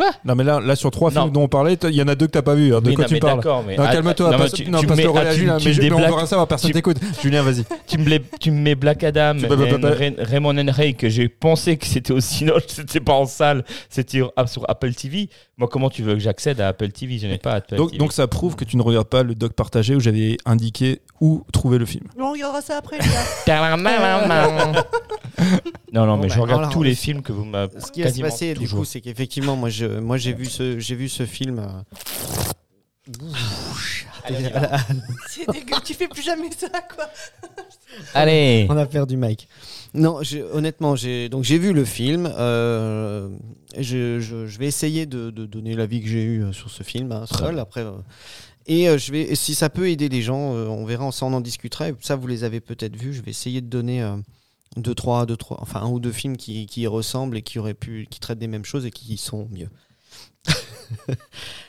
Quoi Non, mais là, là sur trois Non. films dont on parlait, il y en a deux que t'as pas vu. hein, De Oui, quoi non, tu mais parles mais Non, ah, calme-toi. mais tu- Non, tu mets- le relais ah, tu- Mais je- mais on verra ça, va, personne tu- t'écoute. Julien, vas-y. tu me, les- tu me mets Black Adam, Tu- Raymond and Ray, que j'ai pensé que c'était au Cinoche, [LAUGHS] c'était pas en salle, c'était sur, ah, Apple TV. Moi, comment tu veux que j'accède à Apple TV Je n'ai pas Apple Donc, TV. donc ça prouve que tu ne regardes pas le doc partagé où j'avais indiqué où trouver le film. On regardera ça après, les gars. non, non, mais Bon, je regarde alors, tous les films que vous m'avez Ce qui va se passer, du coup, c'est qu'effectivement, moi, je, moi, j'ai vu ce, j'ai vu ce film. euh, [LAUGHS] C'est dégueu, tu fais plus jamais ça, quoi. [LAUGHS] Allez On a perdu Mike. Non, j'ai- honnêtement, j'ai donc j'ai vu le film. euh, je, je- je vais essayer de, de donner l'avis que j'ai eu euh, sur ce film hein, seul. Après, euh, et euh, je vais, si ça peut aider les gens, euh, on verra, ça on en discutera. Et ça, vous les avez peut-être vus. Je vais essayer de donner euh, deux, trois, deux, trois, enfin un ou deux films qui, qui y ressemblent et qui auraient pu, qui traitent des mêmes choses et qui sont mieux. [LAUGHS]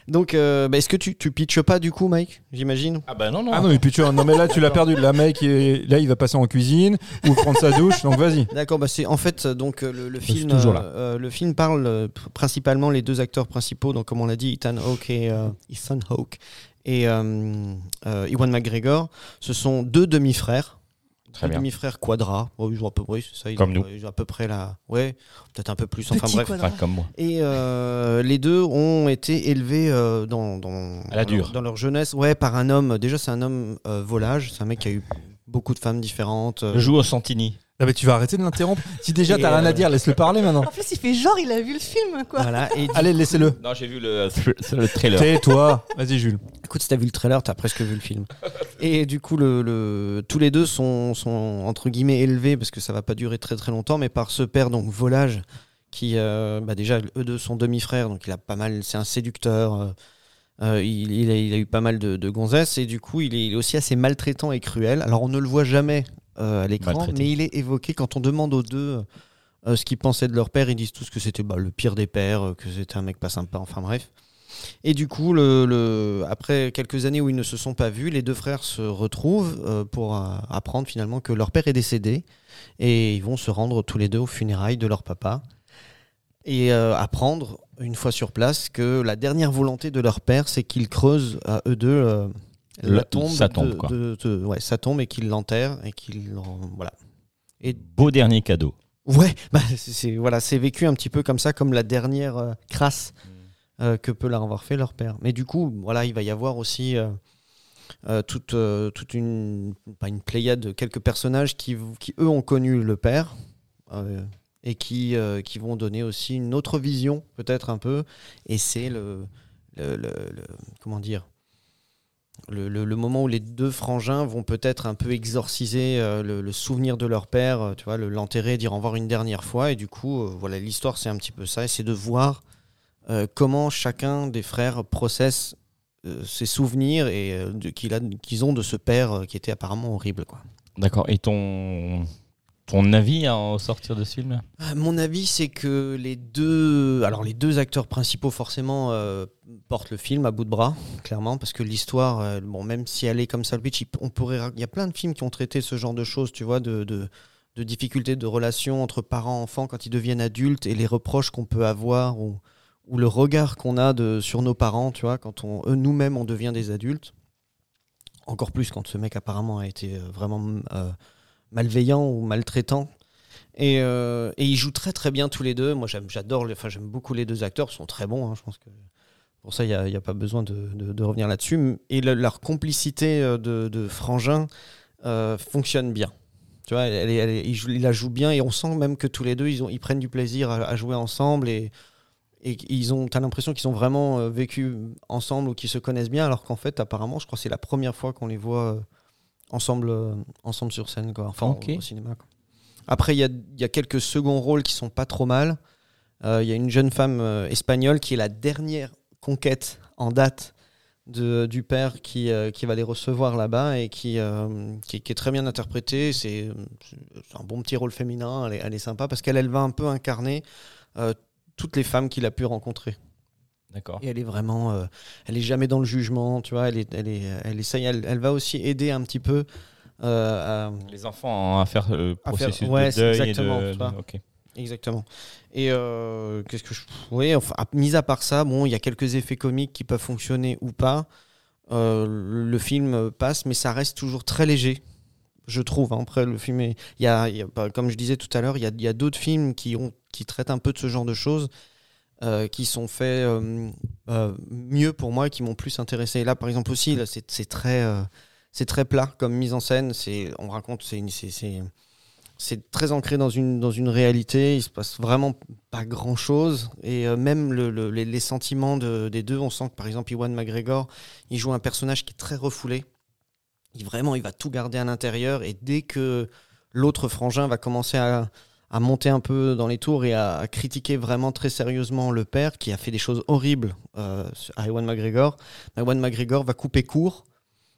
donc, euh, bah, est-ce que tu, tu pitches pas du coup, Mike J'imagine? Ah bah non, non. Ah non, mais puis tu non, mais là, tu l'as perdu. Là, il est- là, il va passer en cuisine ou prendre sa douche. Donc, vas-y. D'accord, bah c'est en fait donc euh, le, le suis film. toujours là. euh, le film parle euh, pr- principalement les deux acteurs principaux, donc comme on l'a dit, Ethan Hawke et euh, Ethan Hawke et euh, euh, Ewan McGregor. Ce sont deux demi-frères. Très bien. demi-frères quadras. Oh, ont à peu, oui, ça. Ils Comme ont, nous. Ils ont à peu près là. Ouais, peut-être un peu plus. Enfin Petit bref. Enfin, comme moi. Et euh, les deux ont été élevés euh, dans, dans, À la dans dure. leur, dans leur jeunesse, ouais, par un homme. Déjà, c'est un homme euh, volage. C'est un mec qui a eu beaucoup de femmes différentes. euh, Je joue au Santini. Non, mais tu vas arrêter de l'interrompre. Si déjà, t'as rien à euh, dire, laisse-le parler maintenant. En plus, il fait genre, il a vu le film, quoi. Voilà. Et du [LAUGHS] Allez, laissez-le. Non, j'ai vu le, le trailer. Tais-toi. Vas-y, Jules. Écoute, si t'as vu le trailer, t'as presque vu le film. Et du coup, le, le- tous les deux sont, sont entre guillemets élevés parce que ça va pas durer très très longtemps, mais par ce père donc volage qui, euh, bah déjà, eux deux sont demi-frères, donc il a pas mal, c'est un séducteur. euh, il, il a, il a eu pas mal de, de gonzesses et du coup, il est, il est aussi assez maltraitant et cruel. Alors, on ne le voit jamais à l'écran, mais il est évoqué quand on demande aux deux euh, ce qu'ils pensaient de leur père. Ils disent tous que c'était bah, le pire des pères, euh, que c'était un mec pas sympa. Enfin bref. Et du coup, le, le- après quelques années où ils ne se sont pas vus, les deux frères se retrouvent euh, pour euh, apprendre finalement que leur père est décédé et ils vont se rendre tous les deux aux funérailles de leur papa et euh, apprendre une fois sur place que la dernière volonté de leur père, c'est qu'ils creusent à eux deux la tombe, sa de- tombe, quoi. de- de- ouais, sa tombe et qu'ils l'enterrent et qu'ils l'en- voilà. Et Beau dernier cadeau. Ouais, [LAUGHS] bah, c'est c'est- voilà, c'est vécu un petit peu comme ça, comme la dernière euh, crasse euh, que peut leur avoir fait leur père. Mais du coup, voilà, il va y avoir aussi euh, euh, toute, euh, toute une, pas une pléiade de quelques personnages qui, qui eux ont connu le père euh, et qui, euh, qui vont donner aussi une autre vision, peut-être un peu. Et c'est le, le, le- le- comment dire le, le- moment où les deux frangins vont peut-être un peu exorciser euh, le, souvenir de leur père, euh, tu vois, le- l'enterrer, dire au revoir une dernière fois. Et du coup, euh, voilà, l'histoire, c'est un petit peu ça. Et c'est de voir comment chacun des frères processe ses souvenirs et qu'ils ont de ce père qui était apparemment horrible. Quoi. D'accord. Et ton, avis en sortir de ce film? Euh, Mon avis, c'est que les deux, acteurs principaux forcément euh, portent le film à bout de bras, clairement, parce que l'histoire, euh, même si elle est comme ça, le pitch, il- y a plein de films qui ont traité ce genre de choses, tu vois, de, difficultés de relations entre parents-enfants quand ils deviennent adultes et les reproches qu'on peut avoir ou, le regard qu'on a de, sur nos parents, tu vois, quand on, nous-mêmes on devient des adultes. Encore plus quand ce mec apparemment a été vraiment malveillant ou maltraitant. Et, euh, et ils jouent très très bien tous les deux. Moi j'adore, enfin j'aime beaucoup les deux acteurs, ils sont très bons. hein, je pense que pour ça il n'y a, a pas besoin de, revenir là-dessus. Et le- leur complicité euh, de, frangin euh, fonctionne bien. Tu vois, elle, elle ils, la jouent bien et on sent même que tous les deux ils, ont, ils prennent du plaisir à, jouer ensemble et, et ils ont, t'as l'impression qu'ils ont vraiment vécu ensemble ou qu'ils se connaissent bien, alors qu'en fait apparemment je crois que c'est la première fois qu'on les voit ensemble, euh, ensemble sur scène, quoi. enfin au, au cinéma. quoi. Après, il y y a quelques seconds rôles qui sont pas trop mal. Euh, Il y a une jeune femme euh, espagnole qui est la dernière conquête en date de, du père qui, euh, qui va les recevoir là-bas et qui, euh, qui, qui est très bien interprétée. C'est c'est un bon petit rôle féminin, elle est, elle est sympa parce qu'elle elle va un peu incarner euh, toutes les femmes qu'il a pu rencontrer. D'accord. Et elle est vraiment, euh, elle est jamais dans le jugement, tu vois. Elle est, elle est, elle essaye, elle, elle va aussi aider un petit peu euh, à, Les enfants à faire le faire- processus ouais, de deuil. exactement, et de, tu. Exactement. Et euh, qu'est-ce que je. Oui, enfin, mis à part ça, bon, il y a quelques effets comiques qui peuvent fonctionner ou pas. Euh, le, film passe, mais ça reste toujours très léger, je trouve. hein. Après, le film est. Il y a, il y a- bah, comme je disais tout à l'heure, il y a, a d'autres films qui, ont, qui traitent un peu de ce genre de choses. Euh, qui sont faits euh, euh, mieux pour moi et qui m'ont plus intéressé. Là, par exemple, aussi, c'est très, plat comme mise en scène. On raconte, c'est, très ancré dans une, réalité. Il se passe vraiment pas grand chose. Et même le- le- les, sentiments de- des deux, on sent que par exemple, Iwan McGregor, il joue un personnage qui est très refoulé. Il, vraiment, il va tout garder à l'intérieur. Et dès que l'autre frangin va commencer à, à monter un peu dans les tours et à, à critiquer vraiment très sérieusement le père, qui a fait des choses horribles euh, à Iwan McGregor, Iwan McGregor va couper court.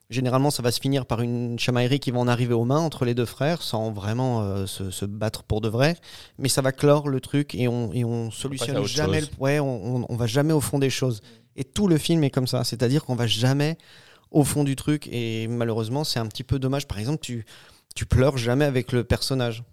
Généralement, ça va se finir par une chamaillerie qui va en arriver aux mains entre les deux frères, sans vraiment euh, se, se battre pour de vrai. Mais ça va clore le truc et on, et on solutionne jamais. chose. Le, ouais, on, on, on va jamais au fond des choses. Et tout le film est comme ça, c'est-à-dire qu'on va jamais au fond du truc. Et malheureusement, c'est un petit peu dommage. Par exemple, tu tu pleures jamais avec le personnage.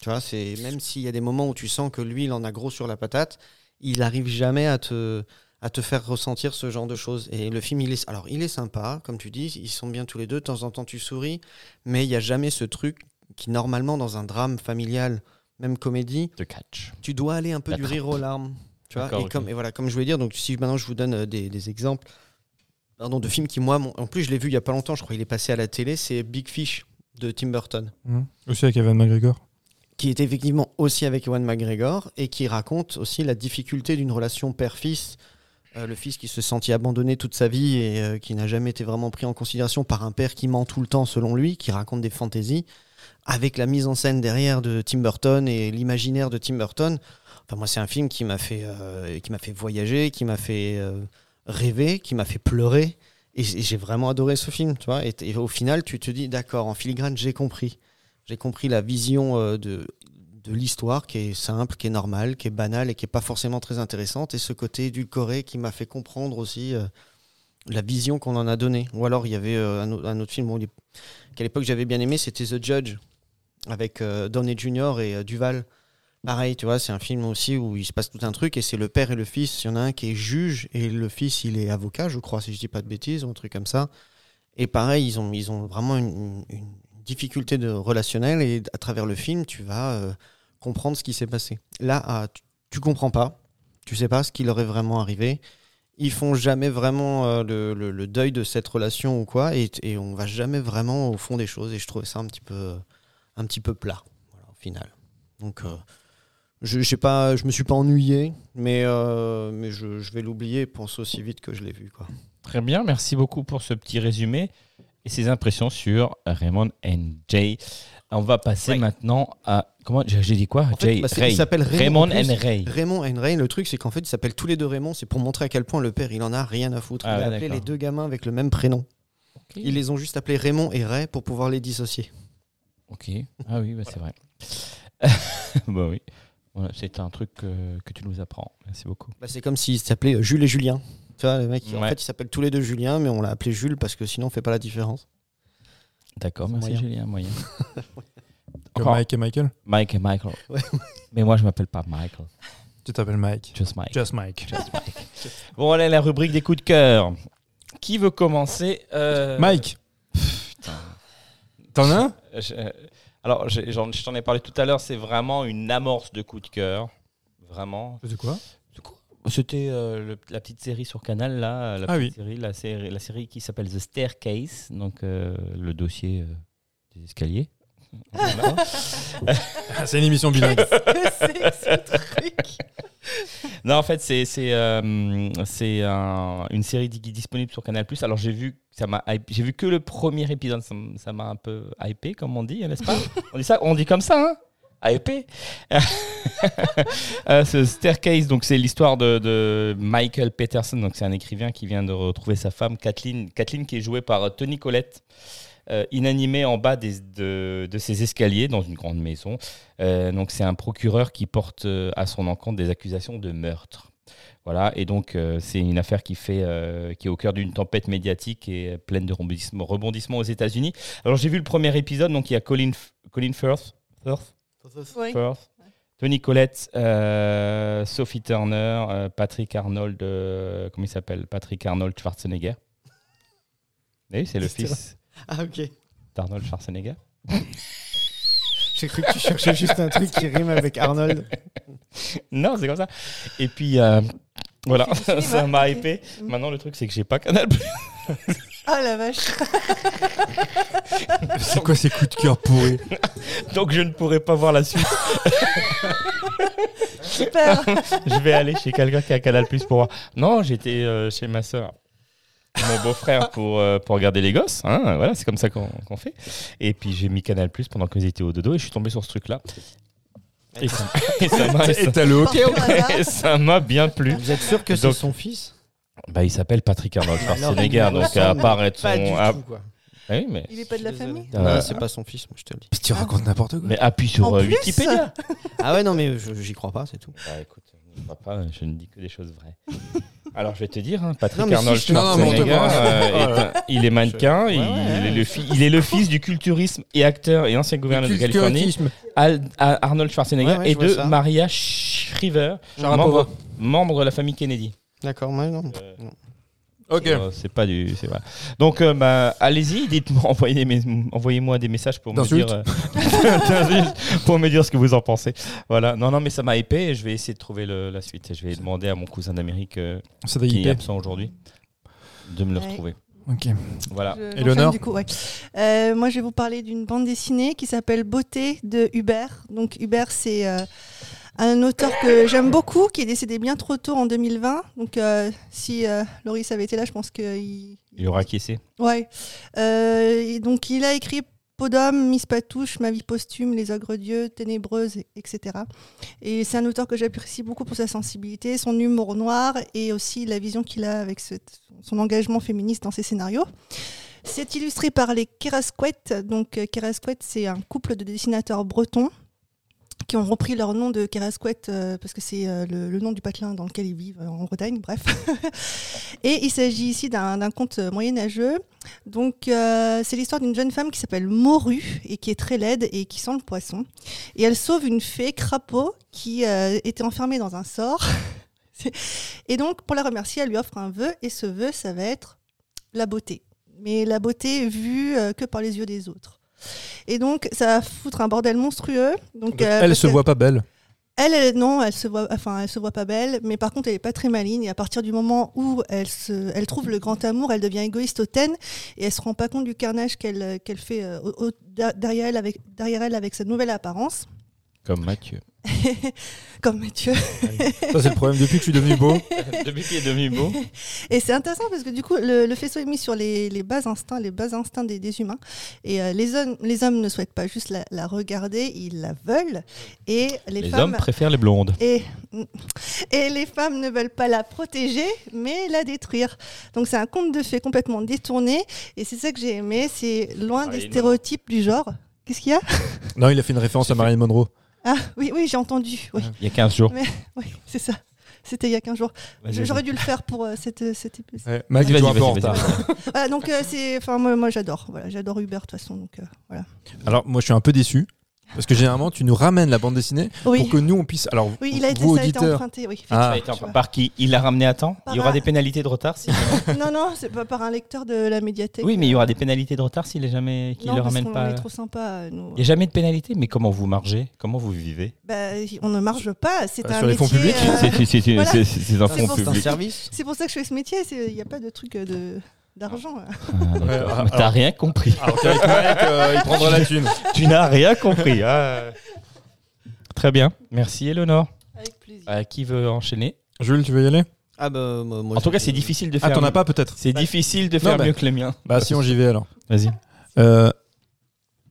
Tu vois, c'est même s'il y a des moments où tu sens que lui, il en a gros sur la patate, il arrive jamais à te à te faire ressentir ce genre de choses. Et le film, il est alors il est sympa, comme tu dis, ils sont bien tous les deux. De temps en temps, tu souris, mais il y a jamais ce truc qui normalement dans un drame familial, même comédie, catch. tu dois aller un peu du rire aux larmes. Tu vois et, comme, et voilà, comme je voulais dire, donc si maintenant je vous donne euh, des, des exemples pardon, de films qui, moi, en plus, je l'ai vu il y a pas longtemps, je crois qu'il est passé à la télé, c'est Big Fish de Tim Burton, Mhm. Aussi avec Evan McGregor. Qui est effectivement aussi avec Ewan McGregor et qui raconte aussi la difficulté d'une relation père-fils. Euh, le fils qui se sentit abandonné toute sa vie et euh, qui n'a jamais été vraiment pris en considération par un père qui ment tout le temps selon lui, qui raconte des fantaisies, avec la mise en scène derrière de Tim Burton et l'imaginaire de Tim Burton. Enfin, moi, c'est un film qui m'a fait, euh, fait voyager, qui m'a fait rêver, qui m'a fait pleurer. Et j'ai vraiment adoré ce film, tu vois. Et au final, tu te dis, d'accord, en filigrane, j'ai compris. J'ai compris la vision euh, de, de l'histoire qui est simple, qui est normale, qui est banale et qui est pas forcément très intéressante. Et ce côté édulcoré qui m'a fait comprendre aussi euh, la vision qu'on en a donnée. Ou alors, il y avait euh, un, au- un autre film bon, qu'à l'époque j'avais bien aimé, c'était The Judge avec Downey Jr. et Duval. Pareil, tu vois, c'est un film aussi où il se passe tout un truc et c'est le père et le fils. Il y en a un qui est juge et le fils, il est avocat, je crois, si je dis pas de bêtises, ou un truc comme ça. Et pareil, ils ont, ils ont vraiment une difficulté de relationnelle et à travers le film, tu vas euh, comprendre ce qui s'est passé. Là, ah, tu, tu comprends pas, tu sais pas ce qui leur est vraiment arrivé. Ils font jamais vraiment euh, le, le- deuil de cette relation ou quoi, et, et on va jamais vraiment au fond des choses. Et je trouvais ça un petit peu, un petit peu plat, voilà, au final. Donc, euh, Je, j'ai pas, je me suis pas ennuyé, mais, mais je, je vais l'oublier, pense aussi vite que je l'ai vu. Quoi. Très bien, merci beaucoup pour ce petit résumé et ces impressions sur Raymond and Jay. On va passer Ouais. maintenant à. Comment J'ai dit quoi? En fait, Jay bah, Ray. il s'appelle Raymond, Raymond and Ray. Raymond and Ray, le truc, c'est qu'en fait, ils s'appellent tous les deux Raymond. C'est pour montrer à quel point le père, il en a rien à foutre. Ah il a appelé les deux gamins avec le même prénom. Ils les ont juste appelés Raymond et Ray pour pouvoir les dissocier. Ok. Ah oui, bah, c'est vrai. [LAUGHS] bah oui. Voilà, c'est un truc que, que tu nous apprends. Merci beaucoup. Bah, c'est comme s'ils s'appelaient euh, Jules et Julien. Tu vois, les mecs, en fait, ils s'appellent tous les deux Julien, mais on l'a appelé Jules parce que sinon, on fait pas la différence. D'accord, C'est merci moyen. Julien. Moyen. [LAUGHS] Encore Mike et Michael? Mike et Michael. [LAUGHS] Ouais. Mais moi, je m'appelle pas Michael. Tu t'appelles Mike. Just Mike. Just Mike. Just Mike. bon, allez, la rubrique des coups de cœur. Qui veut commencer Euh, Mike Putain. T'en as un? Je- euh, alors, je t'en ai parlé tout à l'heure, c'est vraiment une amorce de coup de cœur. Vraiment. C'est quoi? C'était euh, la petite série sur Canal, là. La, Ah petite oui. série, la, série, la série qui s'appelle The Staircase, donc euh, le dossier euh, des escaliers. Voilà. [LAUGHS] Ah, C'est une émission bilingue. que c'est ce truc? Non, en fait, c'est c'est euh, c'est un- une série di- disponible sur Canal+. Alors, j'ai vu, ça m'a j'ai vu que le premier épisode, ça m'a un peu hypé, comme on dit, n'est-ce pas? [LAUGHS] On dit ça, on dit comme ça, hein? Hypé. [LAUGHS] Euh, ce Staircase, donc c'est l'histoire de, Michael Peterson, donc c'est un écrivain qui vient de retrouver sa femme Kathleen, Kathleen qui est jouée par Tony Collette. euh, inanimée en bas de, ses escaliers dans une grande maison. Euh, donc c'est un procureur qui porte euh, à son encontre des accusations de meurtre. Voilà, et donc euh, c'est une affaire qui fait, euh, qui est au cœur d'une tempête médiatique et euh, pleine de rebondissements, aux États-Unis. Alors j'ai vu le premier épisode, donc il y a Colin, Colin Firth, Oui. Firth, Tony Collette, euh, Sophie Turner, euh, Patrick Arnold, euh, comment il s'appelle? Patrick Arnold Schwarzenegger. Oui, c'est le fils Ah, ok. d'Arnold Schwarzenegger. J'ai cru que tu cherchais juste un truc qui rime avec Arnold. [LAUGHS] Non, c'est comme ça. Et puis, euh, voilà, [LAUGHS] ça m'a hypé. Maintenant, le truc, c'est que j'ai pas Canal+. [LAUGHS] Ah la vache [LAUGHS] C'est quoi ces coups de cœur pourris [LAUGHS] Donc, je ne pourrai pas voir la suite. [LAUGHS] Super je vais aller chez quelqu'un qui a Canal+, pour voir. Non, j'étais euh, chez ma soeur. Mon beau-frère pour, euh, pour regarder les gosses, hein, voilà, c'est comme ça qu'on qu'on fait. Et puis j'ai mis Canal Plus pendant que étaient au dodo et je suis tombé sur ce truc-là. Et ça et ça m'a- et ça- et ça bien plu. Vous êtes sûr que c'est Donc- son fils? Bah, il s'appelle Patrick Arnold [LAUGHS] Schwarzenegger, donc à part être son. Pas du ah, tout, quoi. ah oui, mais, Il est pas de la famille Euh, Non, c'est pas son fils, moi, je te le dis. Tu racontes n'importe quoi. mais appuie sur En euh, plus Wikipédia. [LAUGHS] Ah ouais, non, mais je- j'y crois pas, c'est tout. Bah écoute, je ne crois pas, je ne dis que des choses vraies. [LAUGHS] Alors je vais te dire, hein, Patrick Non, mais si, Arnold je te- Non, non, mais on te Schwarzenegger, voit. euh, est un- il est mannequin, Ouais, il, ouais, il est le fi- il est le fils du culturisme et acteur et ancien gouverneur de Californie, Culturisme. Al- à Arnold Schwarzenegger, Ouais, ouais, et je vois de ça. Maria Shriver, Sharapova. membre, membre de la famille Kennedy. D'accord, moi, non. Euh, non. Ok. Euh, c'est pas du. c'est voilà. Donc, euh, bah, allez-y, dites-moi, envoyez des mes- envoyez-moi des messages pour me D'insultes. dire, euh, d'insultes, [LAUGHS] pour me dire ce que vous en pensez. Voilà. Non, non, mais ça m'a épais et je vais essayer de trouver le- la suite. Et je vais demander à mon cousin d'Amérique euh, Ça doit qui est hyper. absent aujourd'hui de me le Ouais. retrouver. Ok. Voilà. Je- Eleonore j'enchaîne du coup, ouais. Euh, Moi, je vais vous parler d'une bande dessinée qui s'appelle Beauté de Hubert. Donc, Hubert, c'est euh, un auteur que j'aime beaucoup, qui est décédé bien trop tôt en 2020. Donc, euh, si euh, Loris avait été là, je pense qu'il. Il aura acquiescé. Ouais. Euh, et donc, il a écrit d'homme, Miss Patouche, Ma vie posthume, Les ogres dieux, Ténébreuse, etc. Et c'est un auteur que j'apprécie beaucoup pour sa sensibilité, son humour noir et aussi la vision qu'il a avec ce- son engagement féministe dans ses scénarios. C'est illustré par les Kerasquettes. Donc, euh, Kerasquettes, c'est un couple de dessinateurs bretons qui ont repris leur nom de Kerasquette euh, parce que c'est euh, le, le nom du patelin dans lequel ils vivent euh, en Bretagne, bref. [LAUGHS] et il s'agit ici d'un conte moyenâgeux. Donc, euh, c'est l'histoire d'une jeune femme qui s'appelle Morue et qui est très laide et qui sent le poisson. Et elle sauve une fée crapaud qui euh, était enfermée dans un sort. [LAUGHS] et donc, pour la remercier, elle lui offre un vœu et ce vœu, ça va être la beauté. Mais la beauté vue que par les yeux des autres. Et donc, ça va foutre un bordel monstrueux. Donc, euh, elle se voit pas belle. elle, elle- non, elle se voit, enfin, elle se voit pas belle, mais par contre, elle est pas très maligne. Et à partir du moment où elle se, elle trouve le grand amour, elle devient égoïste hautaine et elle se rend pas compte du carnage qu'elle, qu'elle fait euh, au- derrière elle avec, derrière elle avec sa nouvelle apparence. Comme Mathieu. [LAUGHS] comme Mathieu. Ça, c'est le problème depuis que je suis devenu beau. [LAUGHS] Depuis qu'il est devenu beau. Et c'est intéressant parce que du coup, le, le faisceau est mis sur les, les bas instincts, les bas instincts des, des humains. Et euh, les, hommes, les hommes ne souhaitent pas juste la, la regarder, ils la veulent. Et les, Les, femmes. hommes préfèrent les blondes. Et, [LAUGHS] et les femmes ne veulent pas la protéger, mais la détruire. Donc c'est un conte de fées complètement détourné. Et c'est ça que j'ai aimé. C'est loin Ah, des stéréotypes du genre. Qu'est-ce qu'il y a? Non, il a fait une référence à Marilyn Monroe. Ah oui, oui, j'ai entendu. Oui, Il y a 15 jours. Mais- oui c'est ça. C'était il y a 15 jours. J'aurais dû le faire pour euh, cette, cette épisode. Max, Vas-y, vas-y, retard. vas-y. Voilà, donc euh, c'est, enfin moi, moi j'adore. Voilà, j'adore Hubert de toute façon. Donc euh, voilà. Alors, moi, je suis un peu déçu. Parce que généralement, tu nous ramènes la bande dessinée Oui. pour que nous, on puisse. Alors, Oui, il a été, vous, ça a été auditeurs, emprunté. Oui, Ah. Par qui? Il l'a ramené à temps? Il y aura des pénalités de retard si... [LAUGHS] Non, non, c'est pas par un lecteur de la médiathèque. Oui, mais il y aura des pénalités de retard s'il est jamais qu'il non, le ramène pas. est trop sympa. euh, Nous. Il n'y a jamais de pénalité, mais comment vous margez? Comment vous vivez? Bah, on ne marche pas. C'est Euh, un sur les fonds métier, publics euh, C'est- voilà. un fonds pour C'est un public. service C'est pour ça que je fais ce métier. Il n'y a pas de truc euh, de d'argent. Ah, Mais T'as rien compris. Alors Mike, euh, il prendra la thune. [LAUGHS] tu n'as rien compris. ah. Très bien. Merci, Eleonore. Avec plaisir. Euh, qui veut enchaîner? Jules, tu veux y aller? Ah bah moi, En tout cas, c'est difficile de Ah, faire. t'en as pas peut-être C'est difficile de faire bah- mieux que les miens. Bah, si, on j'y vais alors. Vas-y. Euh,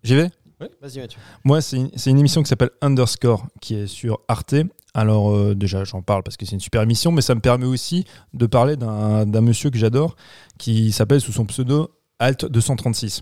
J'y vais? Vas-y Mathieu. Moi, c'est une, c'est une émission qui s'appelle Underscore, qui est sur Arte. Alors, euh, déjà, j'en parle parce que c'est une super émission, mais ça me permet aussi de parler d'un monsieur que j'adore, qui s'appelle sous son pseudo Alt 236.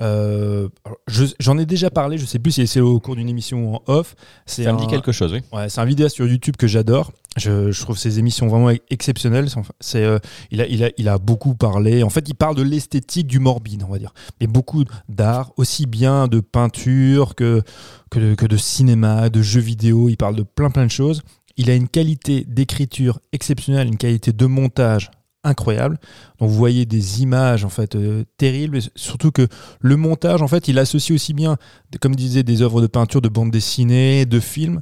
Euh, je- J'en ai déjà parlé, je sais plus si c'est au cours d'une émission ou en off. Ça me un- dit quelque chose, oui. Ouais, c'est un vidéaste sur YouTube que j'adore. Je, je trouve ses émissions vraiment ex- exceptionnelles. C'est, euh, il, a, il, a, il a beaucoup parlé. En fait, il parle de l'esthétique du morbide, on va dire. Mais beaucoup d'art, aussi bien de peinture que, que, de, que de cinéma, de jeux vidéo. Il parle de plein plein de choses. Il a une qualité d'écriture exceptionnelle, une qualité de montage incroyable. Donc vous voyez des images en fait euh, terribles, surtout que le montage en fait il associe aussi bien, comme disait, des œuvres de peinture, de bande dessinée, de films,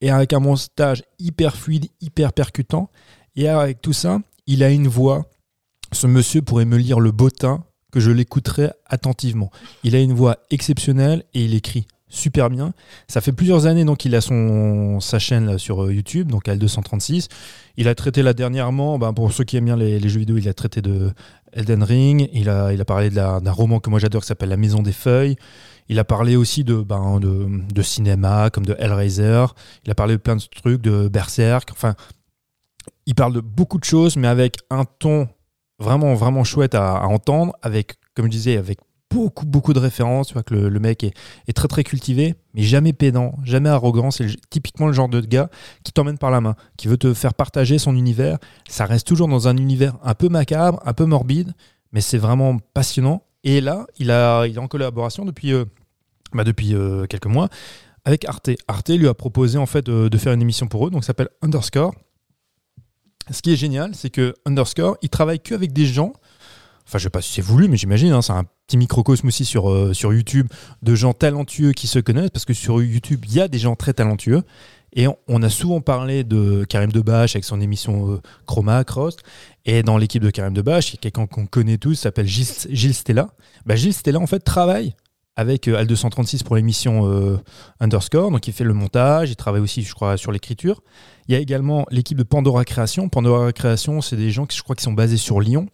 et avec un montage hyper fluide, hyper percutant. Et avec tout ça, il a une voix. Ce monsieur pourrait me lire le bottin que je l'écouterais attentivement. Il a une voix exceptionnelle et il écrit super bien. Ça fait plusieurs années donc il a son sa chaîne sur euh, YouTube, donc L236. Il a traité là dernièrement, ben, pour ceux qui aiment bien les, jeux vidéo, il a traité de Elden Ring. Il a, il a parlé d'un roman que moi j'adore qui s'appelle La Maison des Feuilles. Il a parlé aussi de, ben, de, de cinéma, comme de Hellraiser. Il a parlé de plein de trucs, de Berserk. Enfin, il parle de beaucoup de choses, mais avec un ton vraiment, vraiment chouette à, à entendre. Avec, comme je disais, avec beaucoup, beaucoup de références. Tu vois que le, mec est, très, très cultivé, mais jamais pédant, jamais arrogant. C'est typiquement le genre de gars qui t'emmène par la main, qui veut te faire partager son univers. Ça reste toujours dans un univers un peu macabre, un peu morbide, mais c'est vraiment passionnant. Et là, il, a, il est en collaboration depuis, euh, bah, depuis euh, quelques mois avec Arte. Arte lui a proposé en fait euh, de faire une émission pour eux, donc ça s'appelle Underscore. Ce qui est génial, c'est que Underscore, il travaille que avec des gens. Enfin, je sais pas si c'est voulu, mais j'imagine, hein, c'est un petit microcosme aussi sur, euh, sur YouTube de gens talentueux qui se connaissent, parce que sur YouTube, il y a des gens très talentueux. Et on, a souvent parlé de Karim Debache avec son émission euh, Chroma Cross. Et dans l'équipe de Karim Debache, il y a quelqu'un qu'on connaît tous, s'appelle Gilles, Gilles Stella. Bah, Gilles Stella, en fait, travaille avec euh, Al236 pour l'émission Underscore. Donc, il fait le montage, il travaille aussi, je crois, sur l'écriture. Il y a également l'équipe de Pandora Création. Pandora Création, c'est des gens qui, je crois, qui sont basés sur Lyon,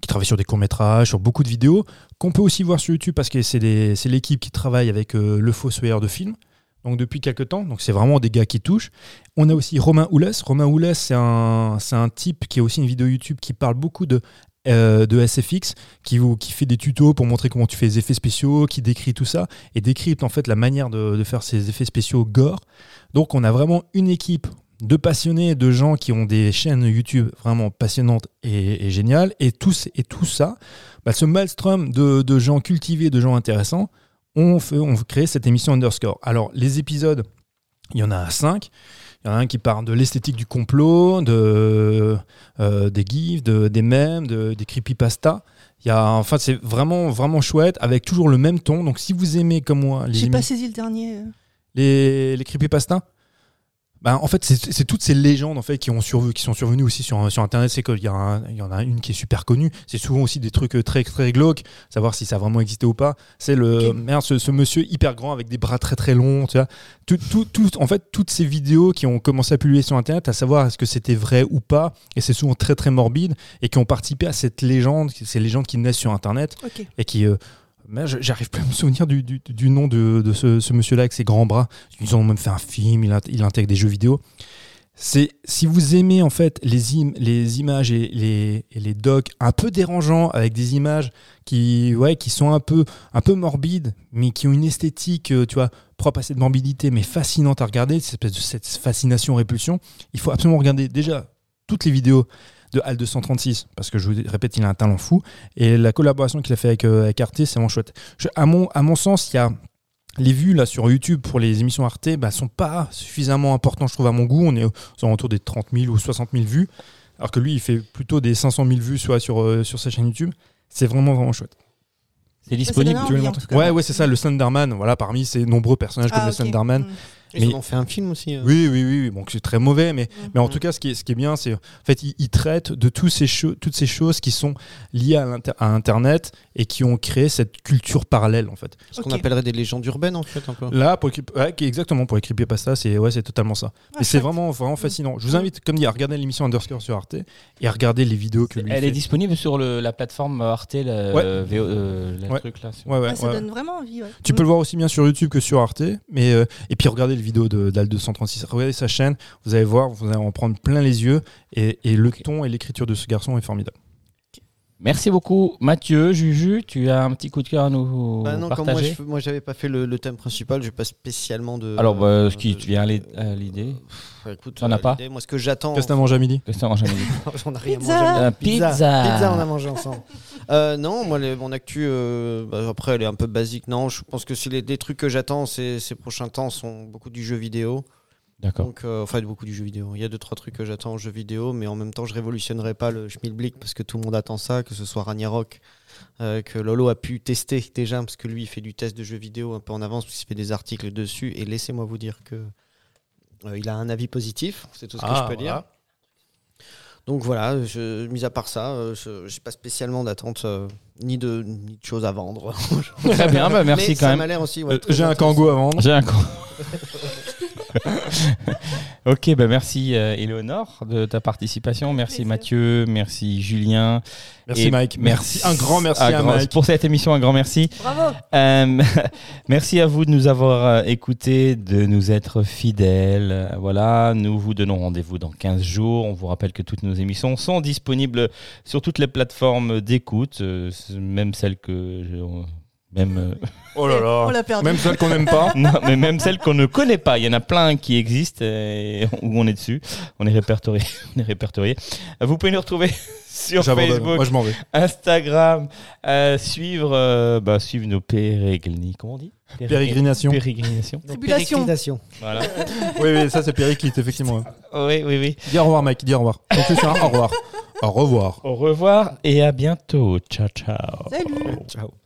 qui travaillent sur des courts-métrages, sur beaucoup de vidéos, qu'on peut aussi voir sur YouTube parce que c'est l'équipe qui travaille avec euh, le Fossoyeur de films. Donc depuis quelques temps, donc c'est vraiment des gars qui touchent. On a aussi Romain Oulès. Romain Oulès, c'est un, type qui a aussi une vidéo YouTube qui parle beaucoup de, euh, SFX, qui fait des tutos pour montrer comment tu fais les effets spéciaux, qui décrit tout ça, et décrypte en fait la manière de, de faire ces effets spéciaux gore. Donc on a vraiment une équipe de passionnés, de gens qui ont des chaînes YouTube vraiment passionnantes et, et géniales, et, tous, et tout ça, bah, ce maelstrom de, de gens cultivés, de gens intéressants, on, fait, on crée cette émission Underscore. Alors, les épisodes, il y en a cinq. Il y en a un qui parle de l'esthétique du complot, de, euh, des gifs, de, des mèmes, de, des creepypasta. Il y a, enfin, c'est vraiment, vraiment chouette, avec toujours le même ton. Donc, si vous aimez comme moi les, J'ai pas saisi le dernier. euh. les, les creepypasta, bah, en fait, c'est toutes ces légendes en fait qui ont survu, qui sont survenues aussi sur, sur Internet. C'est qu'il y, a un- il y en a une qui est super connue. C'est souvent aussi des trucs euh, très très glauques, savoir si ça a vraiment existé ou pas. C'est le merde, ce, ce monsieur hyper grand avec des bras très très longs. Tu vois, tout, tout, tout- en fait, toutes ces vidéos qui ont commencé à publier sur Internet, à savoir est-ce que c'était vrai ou pas, et c'est souvent très très morbide, et qui ont participé à cette légende, ces légendes qui naissent sur Internet Ok. et qui. euh, j'arrive plus à me souvenir du, du- nom de, de ce, monsieur-là avec ses grands bras. Ils ont même fait un film, il, int- il intègre des jeux vidéo. C'est si vous aimez en fait les, im- les images et les, et les docs un peu dérangeants avec des images qui ouais qui sont un peu un peu morbides mais qui ont une esthétique euh, tu vois propre à cette morbidité mais fascinante à regarder cette espèce de cette fascination répulsion il faut absolument regarder déjà toutes les vidéos de Al 236 parce que je vous répète il a un talent fou et la collaboration qu'il a fait avec, euh, avec Arte c'est vraiment chouette Je- à mon à mon sens il y a les vues là sur YouTube pour les émissions Arte bah, sont pas suffisamment importantes je trouve à mon goût on est aux alentours des 30 000 ou 60 000 vues alors que lui il fait plutôt des 500 000 vues soit sur, euh, sur sa chaîne YouTube c'est vraiment vraiment chouette C'est disponible. le ouais ouais c'est ça le Slenderman voilà parmi ces nombreux personnages comme Ah, le ok. Slenderman Mm. Ils Mais- en ont fait un film aussi. euh. oui oui oui, oui. bon c'est très mauvais mais Mm. mais en tout cas, ce qui est, ce qui est bien, c'est en fait, il, il traite de tous ces toutes ces choses qui sont liées à, Internet et qui ont créé cette culture parallèle, en fait. Ce qu'on appellerait des légendes urbaines en fait un peu. Là, pour, ouais, exactement, pour les creepypasta, c'est ouais, c'est totalement ça. Ah, et c'est vraiment, vraiment fascinant. Je vous invite, comme dit, à regarder l'émission Underscore sur Arte et à regarder les vidéos que lui Elle fait. est disponible sur le- la plateforme Arte, le, Ouais. VO, euh, le Ouais. truc là. sur- Ouais, ouais, Ah, ça ouais. donne vraiment envie. ouais. Tu Mm. peux le voir aussi bien sur YouTube que sur Arte, mais euh, et puis regardez les vidéos de d'Al 236. Regardez sa chaîne, vous allez voir, vous allez en prendre plein les yeux et, et le ton et l'écriture de ce garçon est formidable. Merci beaucoup, Mathieu. Juju, tu as un petit coup de cœur à nous Bah non, partager je, moi j'avais pas fait le, le thème principal, j'ai pas spécialement de. Alors, bah, euh, ce qui de- te vient à l'i- à l'idée écoute, as euh, pas Moi, ce que j'attends. Qu'est-ce que t'as mangé à midi Qu'est-ce que t'as mangé à midi [LAUGHS] on a rien Pizza. mangé. Euh, pizza. Pizza, on a mangé ensemble. Euh, non, moi, les- mon actu, euh, bah, après, elle est un peu basique. Non, je pense que les, des trucs que j'attends ces, ces prochains temps sont beaucoup du jeu vidéo. D'accord. Donc, euh, enfin, beaucoup du jeu vidéo. Il y a deux, trois trucs que j'attends en jeu vidéo, mais en même temps, je révolutionnerai pas le Schmilblick parce que tout le monde attend ça, que ce soit Ragnarok, euh, que Lolo a pu tester déjà, parce que lui, il fait du test de jeux vidéo un peu en avance, parce qu'il fait des articles dessus. Et laissez-moi vous dire que euh, il a un avis positif, c'est tout ce que Ah, je peux dire. Donc voilà, je, mis à part ça, euh, je n'ai pas spécialement d'attente euh, ni, de, ni de choses à vendre. Très bien, bah, merci Mais quand ça même. m'a l'air aussi. ouais, Euh, très J'ai un intéressant. kango à vendre. J'ai un con. [LAUGHS] [LAUGHS] ok, bah merci euh, Éléonore de ta participation. Merci Plaisir. Mathieu, merci Julien. Merci Et Mike. Merci. Un grand merci à grand- Mike. Pour cette émission, un grand merci. Bravo. Euh, [LAUGHS] merci à vous de nous avoir euh, écoutés, de nous être fidèles. Voilà, nous vous donnons rendez-vous dans 15 jours. On vous rappelle que toutes nos émissions sont disponibles sur toutes les plateformes d'écoute, euh, même celles que je- même euh, Oh là On là. l'a perdu. Même celle qu'on n'aime pas. [LAUGHS] non, mais même celles qu'on ne connaît pas. Il y en a plein qui existent et où on est dessus. On est répertorié. [LAUGHS] On est répertorié. Vous pouvez nous retrouver [LAUGHS] sur. Facebook, Moi, je vais. Instagram, euh, suivre, euh, bah, suivre nos pérégrinations. Comment on dit? Pérégrination. Pérégrinations. Tribulation. Voilà. Oui, oui, ça c'est périclite, effectivement. oui, oui, oui. Dis au revoir, Mike. Dis au revoir. Au revoir. Au revoir. Au revoir et à bientôt. Ciao, ciao. Salut. Ciao.